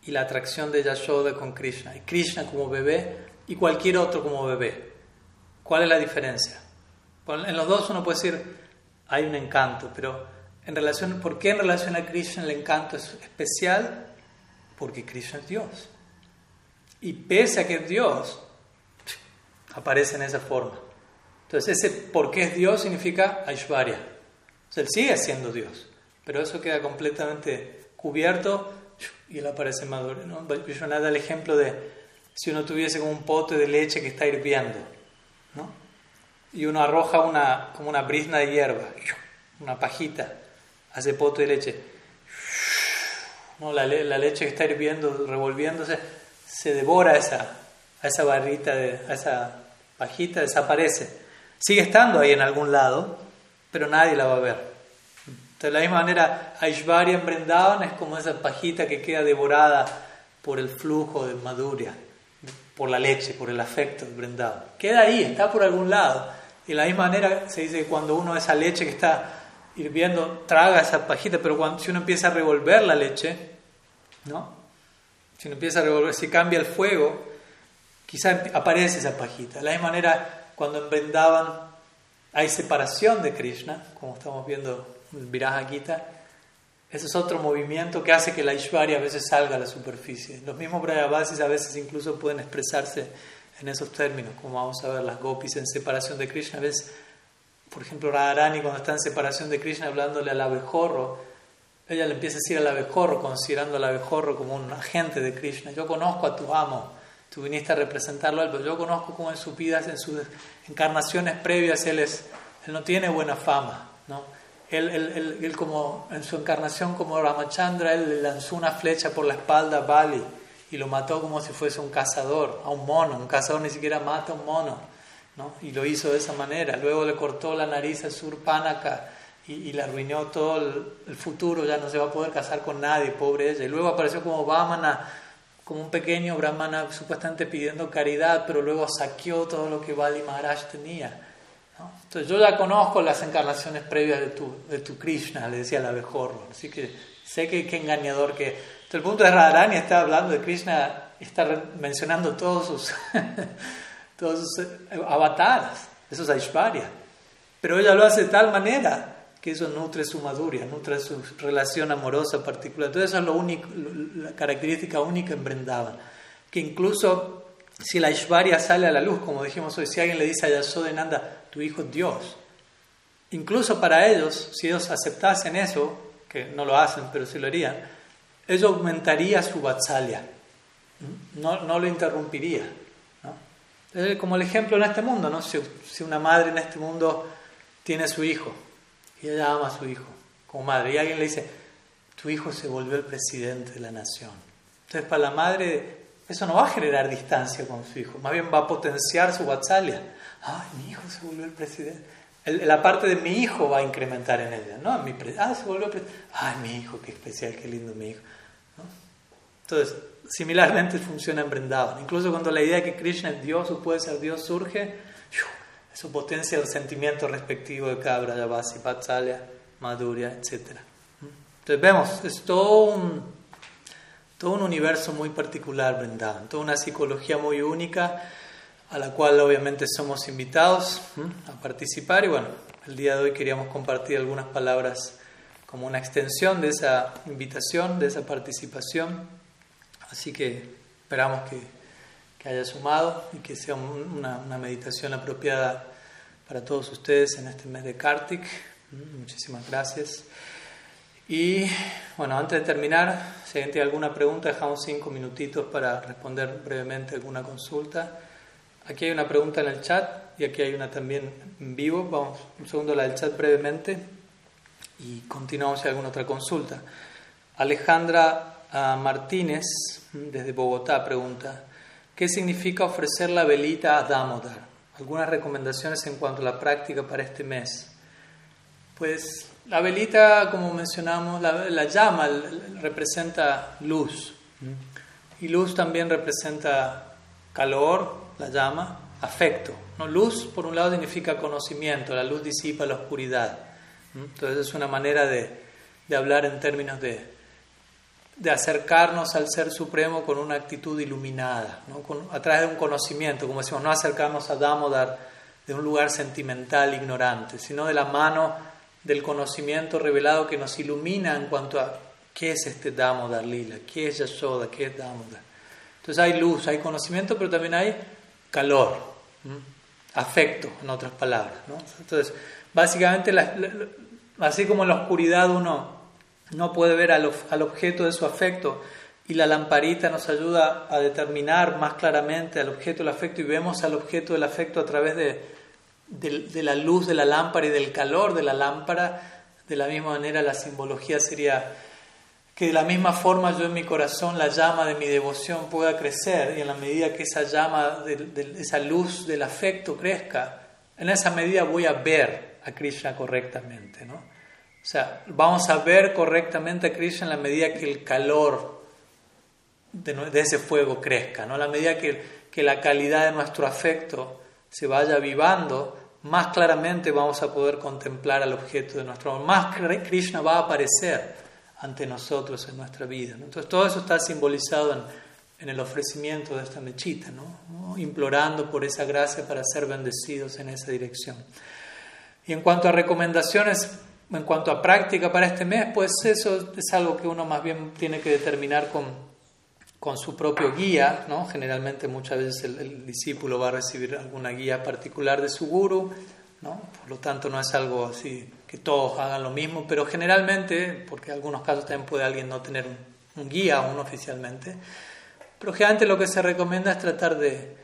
y la atracción de Yashoda con Krishna? Y Krishna como bebé y cualquier otro como bebé. ¿Cuál es la diferencia? En los dos uno puede decir, hay un encanto, pero en relación, ¿por qué en relación a Krishna el encanto es especial? Porque Krishna es Dios. Y pese a que es Dios, aparece en esa forma. Entonces ese por qué es Dios significa Aishwarya. O sea, él sigue siendo Dios, pero eso queda completamente cubierto y él aparece maduro. ¿no? Vishwanath da el ejemplo de si uno tuviese como un pote de leche que está hirviendo y uno arroja una, como una brizna de hierba, una pajita, hace pote de leche. No, la, leche que está hirviendo, revolviéndose, se devora esa, a esa barrita, de, esa pajita, desaparece. Sigue estando ahí en algún lado, pero nadie la va a ver. De la misma manera, Aishvarya en Brindavan es como esa pajita que queda devorada por el flujo de Madhurya, por la leche, por el afecto de Brindavan. Queda ahí, está por algún lado y de la misma manera se dice que cuando uno esa leche que está hirviendo traga esa pajita, pero cuando, si uno empieza a revolver la leche, ¿no? Si uno empieza a revolver, si cambia el fuego, quizá aparece esa pajita. De la misma manera, cuando en hay separación de Krishna, como estamos viendo en el Gita, ese es otro movimiento que hace que la Ishwarya a veces salga a la superficie. Los mismos Brayavasis a veces incluso pueden expresarse en esos términos, como vamos a ver las gopis en separación de Krishna. Ves, por ejemplo, Radharani cuando está en separación de Krishna hablándole al abejorro, ella le empieza a decir al abejorro, considerando al abejorro como un agente de Krishna. Yo conozco a tu amo, tú viniste a representarlo a pero yo conozco cómo en sus vidas, en sus encarnaciones previas, él, es, él no tiene buena fama. ¿no? Él, él, él, como en su encarnación como Ramachandra, él le lanzó una flecha por la espalda a Bali y lo mató como si fuese un cazador, a un mono. Un cazador ni siquiera mata a un mono, ¿no? Y lo hizo de esa manera. Luego le cortó la nariz a Surpanaka y, y le arruinó todo el, futuro, ya no se va a poder casar con nadie, pobre ella. Y luego apareció como Vamana, como un pequeño brahmana supuestamente pidiendo caridad, pero luego saqueó todo lo que Bali Maharaj tenía. Entonces yo ya conozco las encarnaciones previas de tu, de tu Krishna, le decía el abejorro. Así que sé que qué engañador que el punto de Radharani está hablando de Krishna, está mencionando todos sus, todos sus eh, avatares, esos Aishvarya. Pero ella lo hace de tal manera que eso nutre su maduria, nutre su relación amorosa particular. Entonces, eso es lo único, la característica única en Brindavan. Que incluso si la Aishvarya sale a la luz, como dijimos hoy, si alguien le dice a Yashodananda, tu hijo es Dios, incluso para ellos, si ellos aceptasen eso, que no lo hacen, pero sí lo harían, eso aumentaría su vatsalya, no, no lo interrumpiría. como el ejemplo en este mundo, ¿no? Si, si, una madre en este mundo tiene su hijo y ella ama a su hijo como madre y alguien le dice, tu hijo se volvió el presidente de la nación. Entonces para la madre eso no va a generar distancia con su hijo, más bien va a potenciar su vatsalia. Ay, mi hijo se volvió el presidente. la parte de mi hijo va a incrementar en ella, ¿no? Mi ah, se volvió presidente. Ay, mi hijo, qué especial, qué lindo mi hijo. Entonces, similarmente funciona en Brindavan. Incluso cuando la idea de que Krishna es Dios o puede ser Dios surge, eso potencia el sentimiento respectivo de cada Brajavasi, Vatsalya, Madhurya, etc. Entonces vemos, es todo un, todo un universo muy particular, Brindavan, toda una psicología muy única a la cual obviamente somos invitados a participar y bueno, el día de hoy queríamos compartir algunas palabras como una extensión de esa invitación, de esa participación. Así que esperamos que, que haya sumado y que sea una, meditación apropiada para todos ustedes en este mes de Kartik. Muchísimas gracias. Y bueno, antes de terminar, si tiene alguna pregunta, dejamos cinco minutitos para responder brevemente alguna consulta. Aquí hay una pregunta en el chat y aquí hay una también en vivo. Vamos un segundo la del chat brevemente y continuamos si hay alguna otra consulta. Alejandra ah, Martínez, desde Bogotá, pregunta, ¿qué significa ofrecer la velita a Damodar? Algunas recomendaciones en cuanto a la práctica para este mes. Pues la velita, como mencionamos, la, la llama representa luz. Y luz también representa calor, la llama, afecto. ¿no? Luz, por un lado, significa conocimiento, la luz disipa la oscuridad. Entonces es una manera de, de hablar en términos de, de, acercarnos al Ser Supremo con una actitud iluminada, ¿no? a través de un conocimiento, como decimos, no acercarnos a Damodar de un lugar sentimental, ignorante, sino de la mano del conocimiento revelado que nos ilumina en cuanto a qué es este Damodar Lila, qué es Yashoda, qué es Damodar. Entonces hay luz, hay conocimiento, pero también hay calor, afecto, en otras palabras. Entonces, básicamente, así como en la oscuridad uno no puede ver al, objeto de su afecto y la lamparita nos ayuda a determinar más claramente al objeto del afecto y vemos al objeto del afecto a través de la luz de la lámpara y del calor de la lámpara, de la misma manera la simbología sería que de la misma forma yo en mi corazón la llama de mi devoción pueda crecer y en la medida que esa llama, de, esa luz del afecto crezca, en esa medida voy a ver a Krishna correctamente. ¿no? O sea, vamos a ver correctamente a Krishna en la medida que el calor de, ese fuego crezca, ¿no? a la medida que, que la calidad de nuestro afecto se vaya avivando, más claramente vamos a poder contemplar al objeto de nuestro amor, más Krishna va a aparecer ante nosotros en nuestra vida. Entonces todo eso está simbolizado en, el ofrecimiento de esta mechita, ¿no? implorando por esa gracia para ser bendecidos en esa dirección. Y en cuanto a recomendaciones, en cuanto a práctica para este mes, pues eso es algo que uno más bien tiene que determinar con, con su propio guía, ¿no? Generalmente muchas veces el, el, discípulo va a recibir alguna guía particular de su guru, ¿no? Por lo tanto no es algo así que todos hagan lo mismo, pero generalmente, porque en algunos casos también puede alguien no tener un, guía aún oficialmente, pero generalmente lo que se recomienda es tratar de,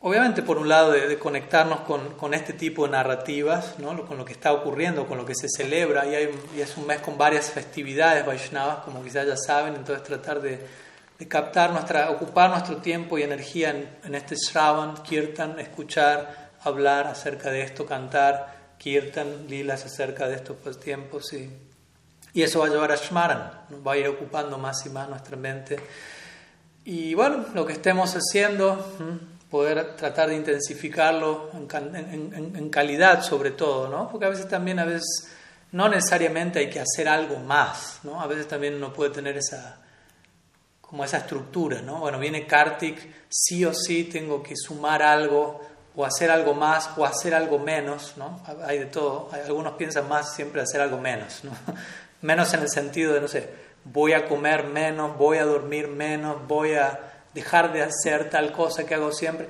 obviamente por un lado, de, conectarnos con, con, este tipo de narrativas, ¿no? con lo que está ocurriendo, con lo que se celebra, y, hay, y es un mes con varias festividades Vaishnavas, como quizás ya saben, entonces tratar de, de captar nuestra, ocupar nuestro tiempo y energía en, en este Shravan, Kirtan, escuchar, hablar acerca de esto, cantar, kirtan, lilas acerca de estos tiempos y, y eso va a llevar a Shmaran, va a ir ocupando más y más nuestra mente. Y bueno, lo que estemos haciendo, poder tratar de intensificarlo en, calidad sobre todo, ¿no? Porque a veces también, a veces, no necesariamente hay que hacer algo más, ¿no? A veces también uno puede tener esa, como esa estructura, ¿no? Bueno, viene Kartik, sí o sí tengo que sumar algo o hacer algo más o hacer algo menos, ¿no? Hay de todo. Algunos piensan más siempre hacer algo menos, ¿no? Menos en el sentido de, no sé, voy a comer menos, voy a dormir menos, voy a dejar de hacer tal cosa que hago siempre.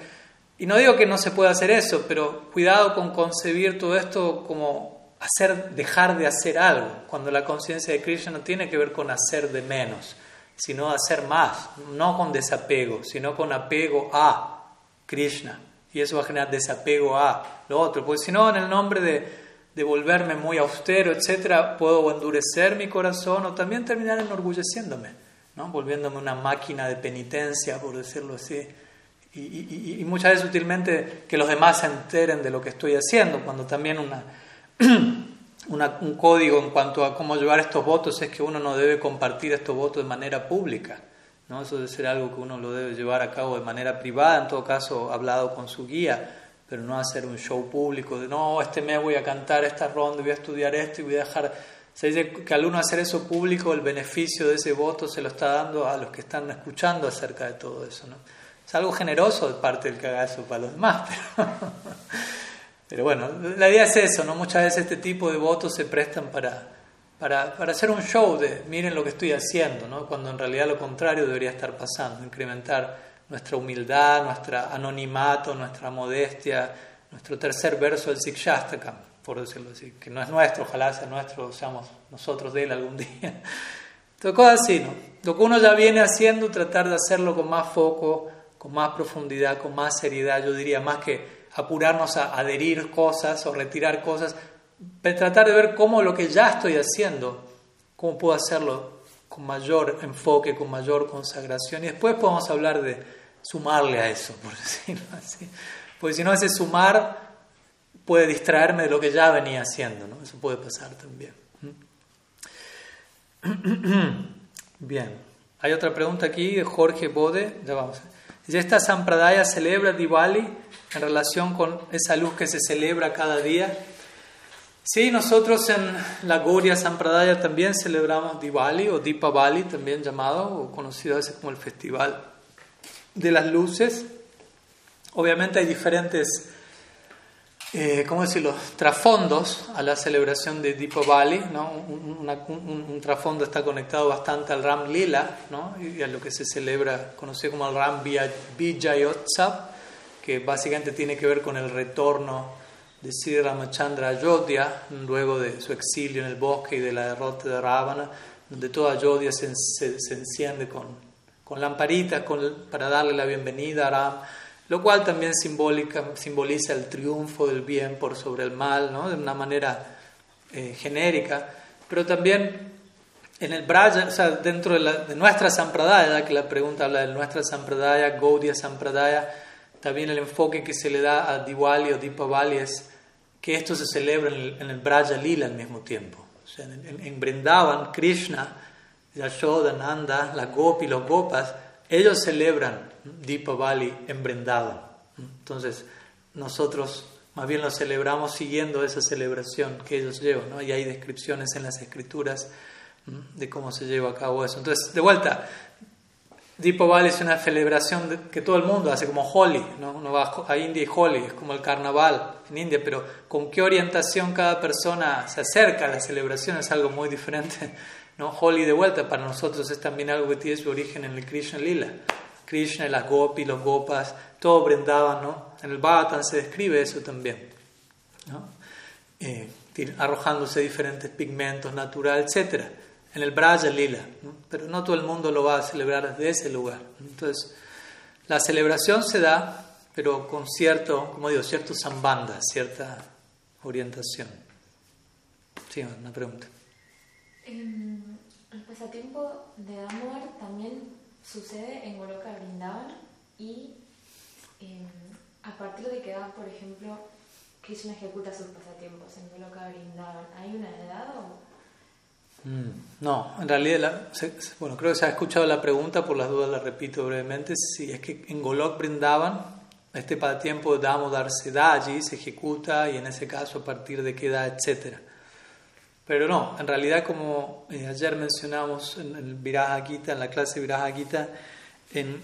Y no digo que no se pueda hacer eso, pero cuidado con concebir todo esto como hacer, dejar de hacer algo, cuando la conciencia de Krishna no tiene que ver con hacer de menos, sino hacer más, no con desapego, sino con apego a Krishna. Y eso va a generar desapego a lo otro. Porque si no, en el nombre de, de volverme muy austero, etcétera, puedo endurecer mi corazón o también terminar enorgulleciéndome, ¿no? volviéndome una máquina de penitencia, por decirlo así. Y, y, y, muchas veces sutilmente que los demás se enteren de lo que estoy haciendo, cuando también una, una, un código en cuanto a cómo llevar estos votos es que uno no debe compartir estos votos de manera pública. ¿No? Eso debe ser algo que uno lo debe llevar a cabo de manera privada, en todo caso hablado con su guía, pero no hacer un show público de no, este mes voy a cantar esta ronda, voy a estudiar esto y voy a dejar. Se dice que al uno hacer eso público, el beneficio de ese voto se lo está dando a los que están escuchando acerca de todo eso. Es algo generoso de parte del eso para los demás, pero, pero bueno, la idea es eso, ¿no? Muchas veces este tipo de votos se prestan para para, hacer un show de miren lo que estoy haciendo, cuando en realidad lo contrario debería estar pasando, incrementar nuestra humildad, nuestra anonimato, nuestra modestia, nuestro tercer verso del Sikshastakam, por decirlo así, que no es nuestro, ojalá sea nuestro, seamos nosotros de él algún día. Entonces, cosas así, ¿no? Lo que uno ya viene haciendo, tratar de hacerlo con más foco, con más profundidad, con más seriedad, yo diría, más que apurarnos a adherir cosas o retirar cosas, tratar de ver cómo lo que ya estoy haciendo, cómo puedo hacerlo con mayor enfoque, con mayor consagración. Y después podemos hablar de sumarle a eso, por decirlo así. Porque si no, ese sumar puede distraerme de lo que ya venía haciendo. Eso puede pasar también. Bien. Hay otra pregunta aquí de Jorge Bode. Ya vamos. Dice, ¿esta Sampradaya celebra Diwali en relación con esa luz que se celebra cada día? Sí, nosotros en la Goria Sampradaya también celebramos Diwali o Deepavali, también llamado o conocido a veces como el Festival de las Luces. Obviamente hay diferentes, eh, ¿cómo decirlo?, trasfondos a la celebración de Deepavali. ¿no? Un, trasfondo está conectado bastante al Ram Lila ¿no? y a lo que se celebra, conocido como el Ram Vijayotsav, que básicamente tiene que ver con el retorno de Sri Ramachandra Ayodhya, luego de su exilio en el bosque y de la derrota de Ravana, donde toda Ayodhya se, enciende con, con lamparitas para darle la bienvenida a Ram, lo cual también simboliza el triunfo del bien por sobre el mal, ¿no? de una manera eh, genérica, pero también en el Braja, o sea, dentro de, la, de nuestra Sampradaya, que la pregunta habla de nuestra Sampradaya, Gaudiya Sampradaya, también el enfoque que se le da a Diwali o Deepavali es que esto se celebra en el, en Braja Lila al mismo tiempo. O sea, en, en, Brindavan, Krishna, Yashoda, Nanda, la Gopi, los Gopas, ellos celebran Deepavali en Brindavan. Entonces, nosotros más bien lo celebramos siguiendo esa celebración que ellos llevan, ¿no? Y hay descripciones en las escrituras de cómo se lleva a cabo eso. Entonces, de vuelta, Deepavali es una celebración que todo el mundo hace, como Holi, ¿no? Uno va a India y Holi, es como el carnaval en India, pero con qué orientación cada persona se acerca a la celebración es algo muy diferente. ¿no? Holi de vuelta para nosotros es también algo que tiene su origen en el Krishna Lila. Krishna, las gopis, los gopas, todo brindaban, ¿no? En el Bhagavatam se describe eso también, ¿no? Eh, arrojándose diferentes pigmentos naturales, etcétera en el Braja Lila, pero no todo el mundo lo va a celebrar desde ese lugar. Entonces, la celebración se da, pero con cierto, como digo, cierto sambanda, cierta orientación. Sí, una pregunta. Em, el pasatiempo de amor también sucede en Goloka Brindavan y em, a partir de que va, por ejemplo, Krishna ejecuta sus pasatiempos en Goloka Brindavan, ¿hay una edad o no, en realidad, bueno, creo que se ha escuchado la pregunta, por las dudas la repito brevemente. Si es que en Golok brindaban, este tiempo de Damodar se da allí, se ejecuta y en ese caso a partir de qué edad, etc. Pero no, en realidad, como eh, ayer mencionamos en el Viraja Gita, en la clase Viraja Gita, en,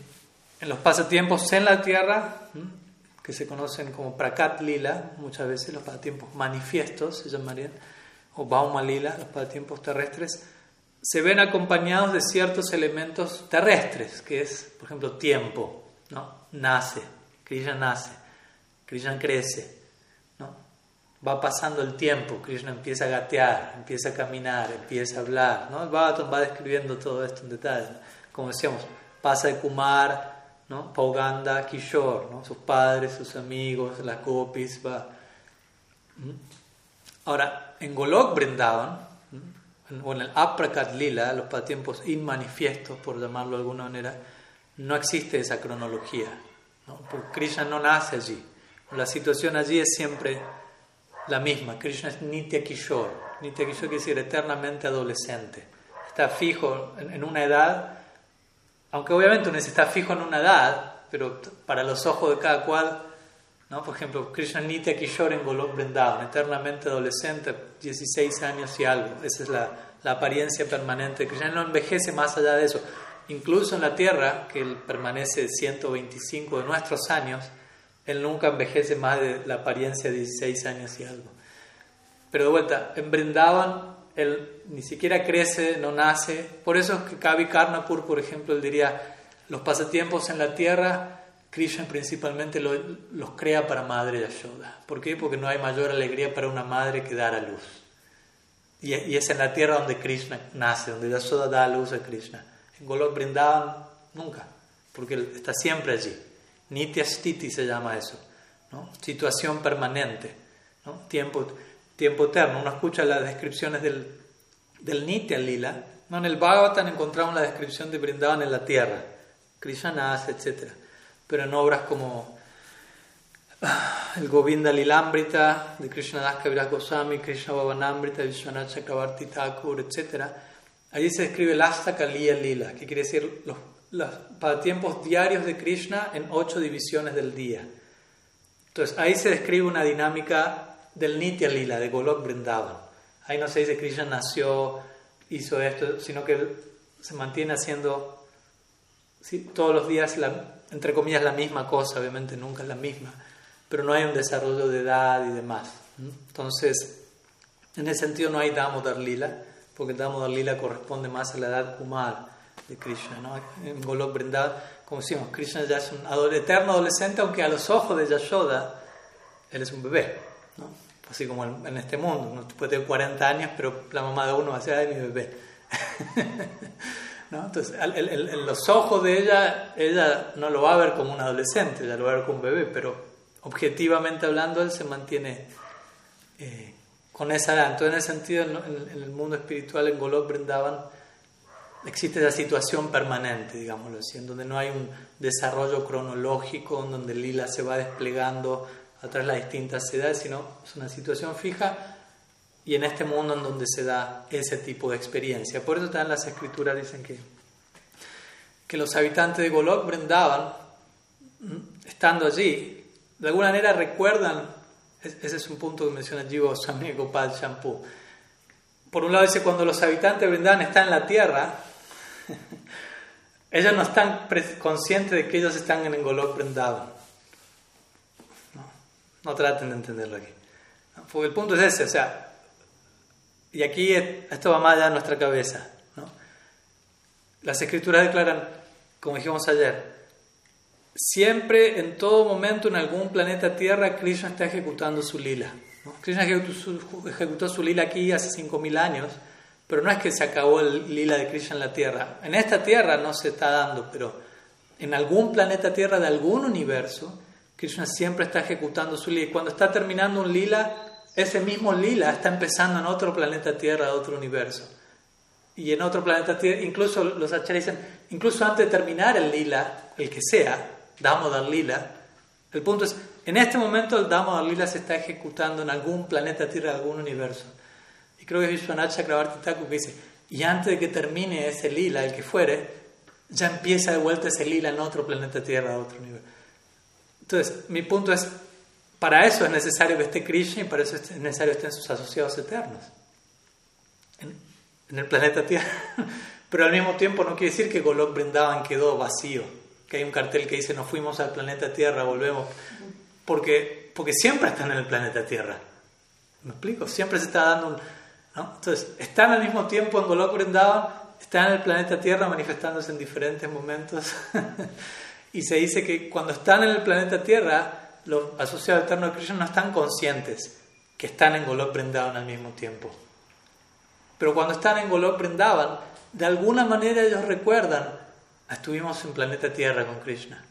en los pasatiempos en la tierra, que se conocen como Prakat Lila, muchas veces los pasatiempos manifiestos se llamarían o Baumalila, los pasatiempos terrestres, se ven acompañados de ciertos elementos terrestres, que es, por ejemplo, tiempo, ¿no? Nace, Krishna nace, Krishna crece, ¿no? Va pasando el tiempo, Krishna empieza a gatear, empieza a caminar, empieza a hablar, ¿no? El Bhagavatam va describiendo todo esto en detalle. Como decíamos, pasa de Kumar, ¿no? Pauganda, Kishore, ¿no? sus padres, sus amigos, las gopis. Va. ¿Mm? Ahora, en Golok Brindavan, o en el Aprakat Lila, los pasatiempos inmanifiestos, por llamarlo de alguna manera, no existe esa cronología. ¿no? Porque Krishna no nace allí. La situación allí es siempre la misma. Krishna es Nitya Kishore. Nitya Kishore quiere decir eternamente adolescente. Está fijo en una edad, aunque obviamente uno está fijo en una edad, pero para los ojos de cada cual, ¿no? por ejemplo, Krishna Nitya Kishore en Golok Vrindavan, eternamente adolescente, 16 años y algo. Esa es la, la apariencia permanente. Krishna no envejece más allá de eso. Incluso en la tierra, que él permanece 125 de nuestros años, él nunca envejece más de la apariencia de 16 años y algo. Pero de vuelta, en Brindavan él ni siquiera crece, no nace. Por eso es que Kavi Karnapur, por ejemplo, él diría, los pasatiempos en la tierra, Krishna principalmente los crea para Madre Yashoda. ¿Por qué? Porque no hay mayor alegría para una madre que dar a luz. Y, es en la tierra donde Krishna nace, donde Yashoda da a luz a Krishna. En Golok Brindavan, nunca, porque está siempre allí. Nitya Stiti se llama eso, ¿no? situación permanente, ¿no? tiempo, tiempo eterno. Uno escucha las descripciones del, del Nitya Lila. ¿no? En el Bhagavatam encontramos la descripción de Brindavan en la tierra, Krishna nace, etc. Pero en obras como ah, el Govinda Lilambrita de Krishna Das Kaviraj Goswami, Krishna Bhavanambrita, Vishwanath Chakravarti Thakur, etc. Allí se describe el Astaka Lila, que quiere decir los los tiempos diarios de Krishna en ocho divisiones del día. Entonces ahí se describe una dinámica del Nitya Lila, de Golok Vrindavan. Ahí no se dice Krishna nació, hizo esto, sino que se mantiene haciendo todos los días, entre comillas, la misma cosa, obviamente nunca es la misma, pero no hay un desarrollo de edad y demás. Entonces, en ese sentido no hay Damodar Lila, porque Damodar Lila corresponde más a la edad Kumar de Krishna. ¿no? En Golok Vrindavan, como decimos, Krishna ya es un eterno adolescente, aunque a los ojos de Yashoda, él es un bebé. ¿no? Así como en, este mundo, uno puede tener 40 años, pero la mamá de uno va a ay, mi bebé. ¿No? Entonces, en los ojos de ella, ella no lo va a ver como un adolescente, ella lo va a ver como un bebé, pero objetivamente hablando, él se mantiene eh, con esa edad. Entonces, en ese sentido, en, el mundo espiritual, en Golok Vrindavan, existe esa situación permanente, digámoslo así, en donde no hay un desarrollo cronológico, en donde el lila se va desplegando a través de las distintas edades, sino es una situación fija y en este mundo en donde se da ese tipo de experiencia. Por eso también las escrituras dicen que, que los habitantes de Golok Brindavan, estando allí, de alguna manera recuerdan, ese es un punto que menciona Jiva Swami Gopal Shampoo, por un lado dice, cuando los habitantes de Brindavan están en la tierra, ellos no están conscientes de que ellos están en Golok Vrindavan. No, no traten de entenderlo aquí. Porque el punto es ese, o sea, y aquí esto va más allá de nuestra cabeza. ¿no? Las escrituras declaran, como dijimos ayer, siempre, en todo momento, en algún planeta Tierra, Krishna está ejecutando su lila. Krishna ejecutó su, ejecutó su lila aquí hace 5.000 años pero no es que se acabó el lila de Krishna en la Tierra. En esta Tierra no se está dando, pero en algún planeta Tierra de algún universo, Krishna siempre está ejecutando su lila. Y cuando está terminando un lila, ese mismo lila está empezando en otro planeta Tierra, otro universo. Y en otro planeta Tierra, incluso los acharyas dicen, incluso antes de terminar el lila, el que sea, Damodar lila, el punto es, en este momento el Damodar lila se está ejecutando en algún planeta Tierra, algún universo. Y creo que es Vishwanath Chakrabarti Thakur que dice, y antes de que termine ese lila, el que fuere, ya empieza de vuelta ese lila en otro planeta Tierra, otro nivel. Entonces, mi punto es, para eso es necesario que esté Krishna y para eso es necesario que estén sus asociados eternos en, el planeta Tierra. Pero al mismo tiempo no quiere decir que Golok Brindavan quedó vacío, que hay un cartel que dice nos fuimos al planeta Tierra, volvemos, porque, porque siempre están en el planeta Tierra. ¿Me explico? Siempre se está dando un entonces, están al mismo tiempo en Golok Vrindavan, están en el planeta Tierra manifestándose en diferentes momentos. y se dice que cuando están en el planeta Tierra, los asociados eternos de Krishna no están conscientes que están en Golok Vrindavan al mismo tiempo. Pero cuando están en Golok Vrindavan, de alguna manera ellos recuerdan, estuvimos en planeta Tierra con Krishna.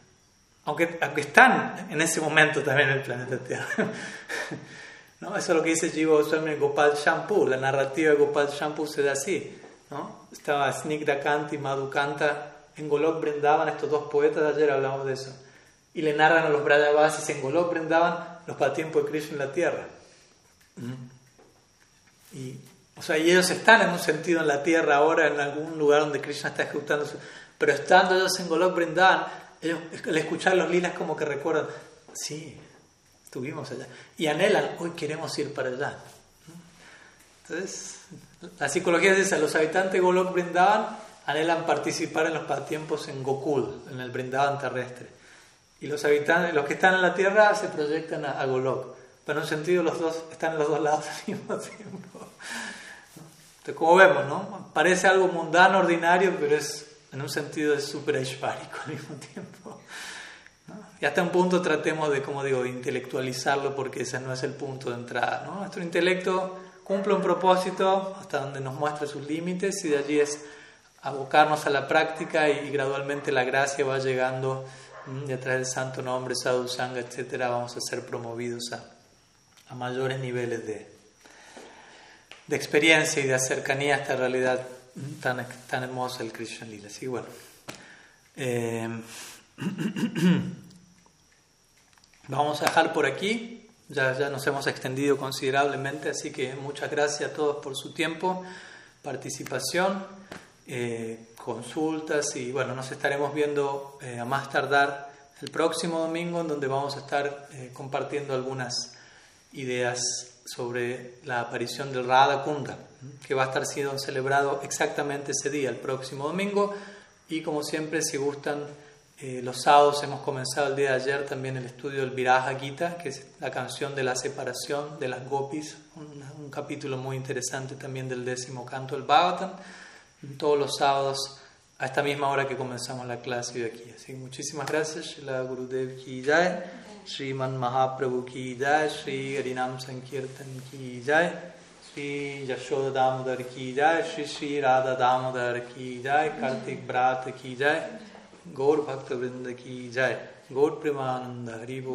aunque, aunque están en ese momento también en el planeta Tierra. ¿No? Eso es lo que dice Jiva Goswami Gopal Shampoo, la narrativa de Gopal Shampoo se da así. ¿no? Estaba Snigdha Kanta y Madhukanta en Golok Brindavan, estos dos poetas, ayer hablamos de eso, y le narran a los Brajavasis en Golok Brindavan los pasatiempos de Krishna en la tierra. Y, o sea, ellos están en un sentido en la tierra ahora, en algún lugar donde Krishna está ejecutando su... Pero estando ellos en Golok Brindavan, ellos, al escuchar los lilas como que recuerdan, sí, estuvimos allá. Y anhelan, hoy queremos ir para allá. Entonces, la psicología dice, los habitantes de Golok Brindavan anhelan participar en los pasatiempos en Gokul, en el Brindavan terrestre. Y los habitantes, los que están en la tierra se proyectan a, Golok. Pero en un sentido los dos están en los dos lados al mismo tiempo. Entonces, como vemos, ¿no? Parece algo mundano, ordinario, pero es en un sentido es súper aishvárico al mismo tiempo. Y hasta un punto tratemos de, como digo, intelectualizarlo porque ese no es el punto de entrada. ¿no? Nuestro intelecto cumple un propósito hasta donde nos muestra sus límites y de allí es abocarnos a la práctica y, gradualmente la gracia va llegando través del santo nombre, sadhu, sangha, etc. vamos a ser promovidos a, mayores niveles de, de experiencia y de cercanía a esta realidad tan, tan hermosa el Krishna Lila. Así bueno. Eh, vamos a dejar por aquí. Ya, ya nos hemos extendido considerablemente, así que muchas gracias a todos por su tiempo, participación, eh, consultas y bueno, nos estaremos viendo eh, a más tardar el próximo domingo en donde vamos a estar compartiendo algunas ideas sobre la aparición del Radha Kunda, que va a estar siendo celebrado exactamente ese día, el próximo domingo. Y como siempre, si gustan, eh, los sábados hemos comenzado el día de ayer también el estudio del Viraja Gita, que es la canción de la separación de las gopis, un, un capítulo muy interesante también del décimo canto del Bhagavatam, todos los sábados a esta misma hora que comenzamos la clase de aquí. Así que muchísimas gracias, la Gurudev Ki Jai, Sriman Mahaprabhu Ki Jai, Sri Harinam Sankirtan Ki Jai, Sri Yashoda Damodar Ki Jai, Sri Sri Radha Damodar Ki Jai, Kartik Brat Ki Jai, Gaur Bhakta Vrinda Ki Jai, Gaur Premananda Haribo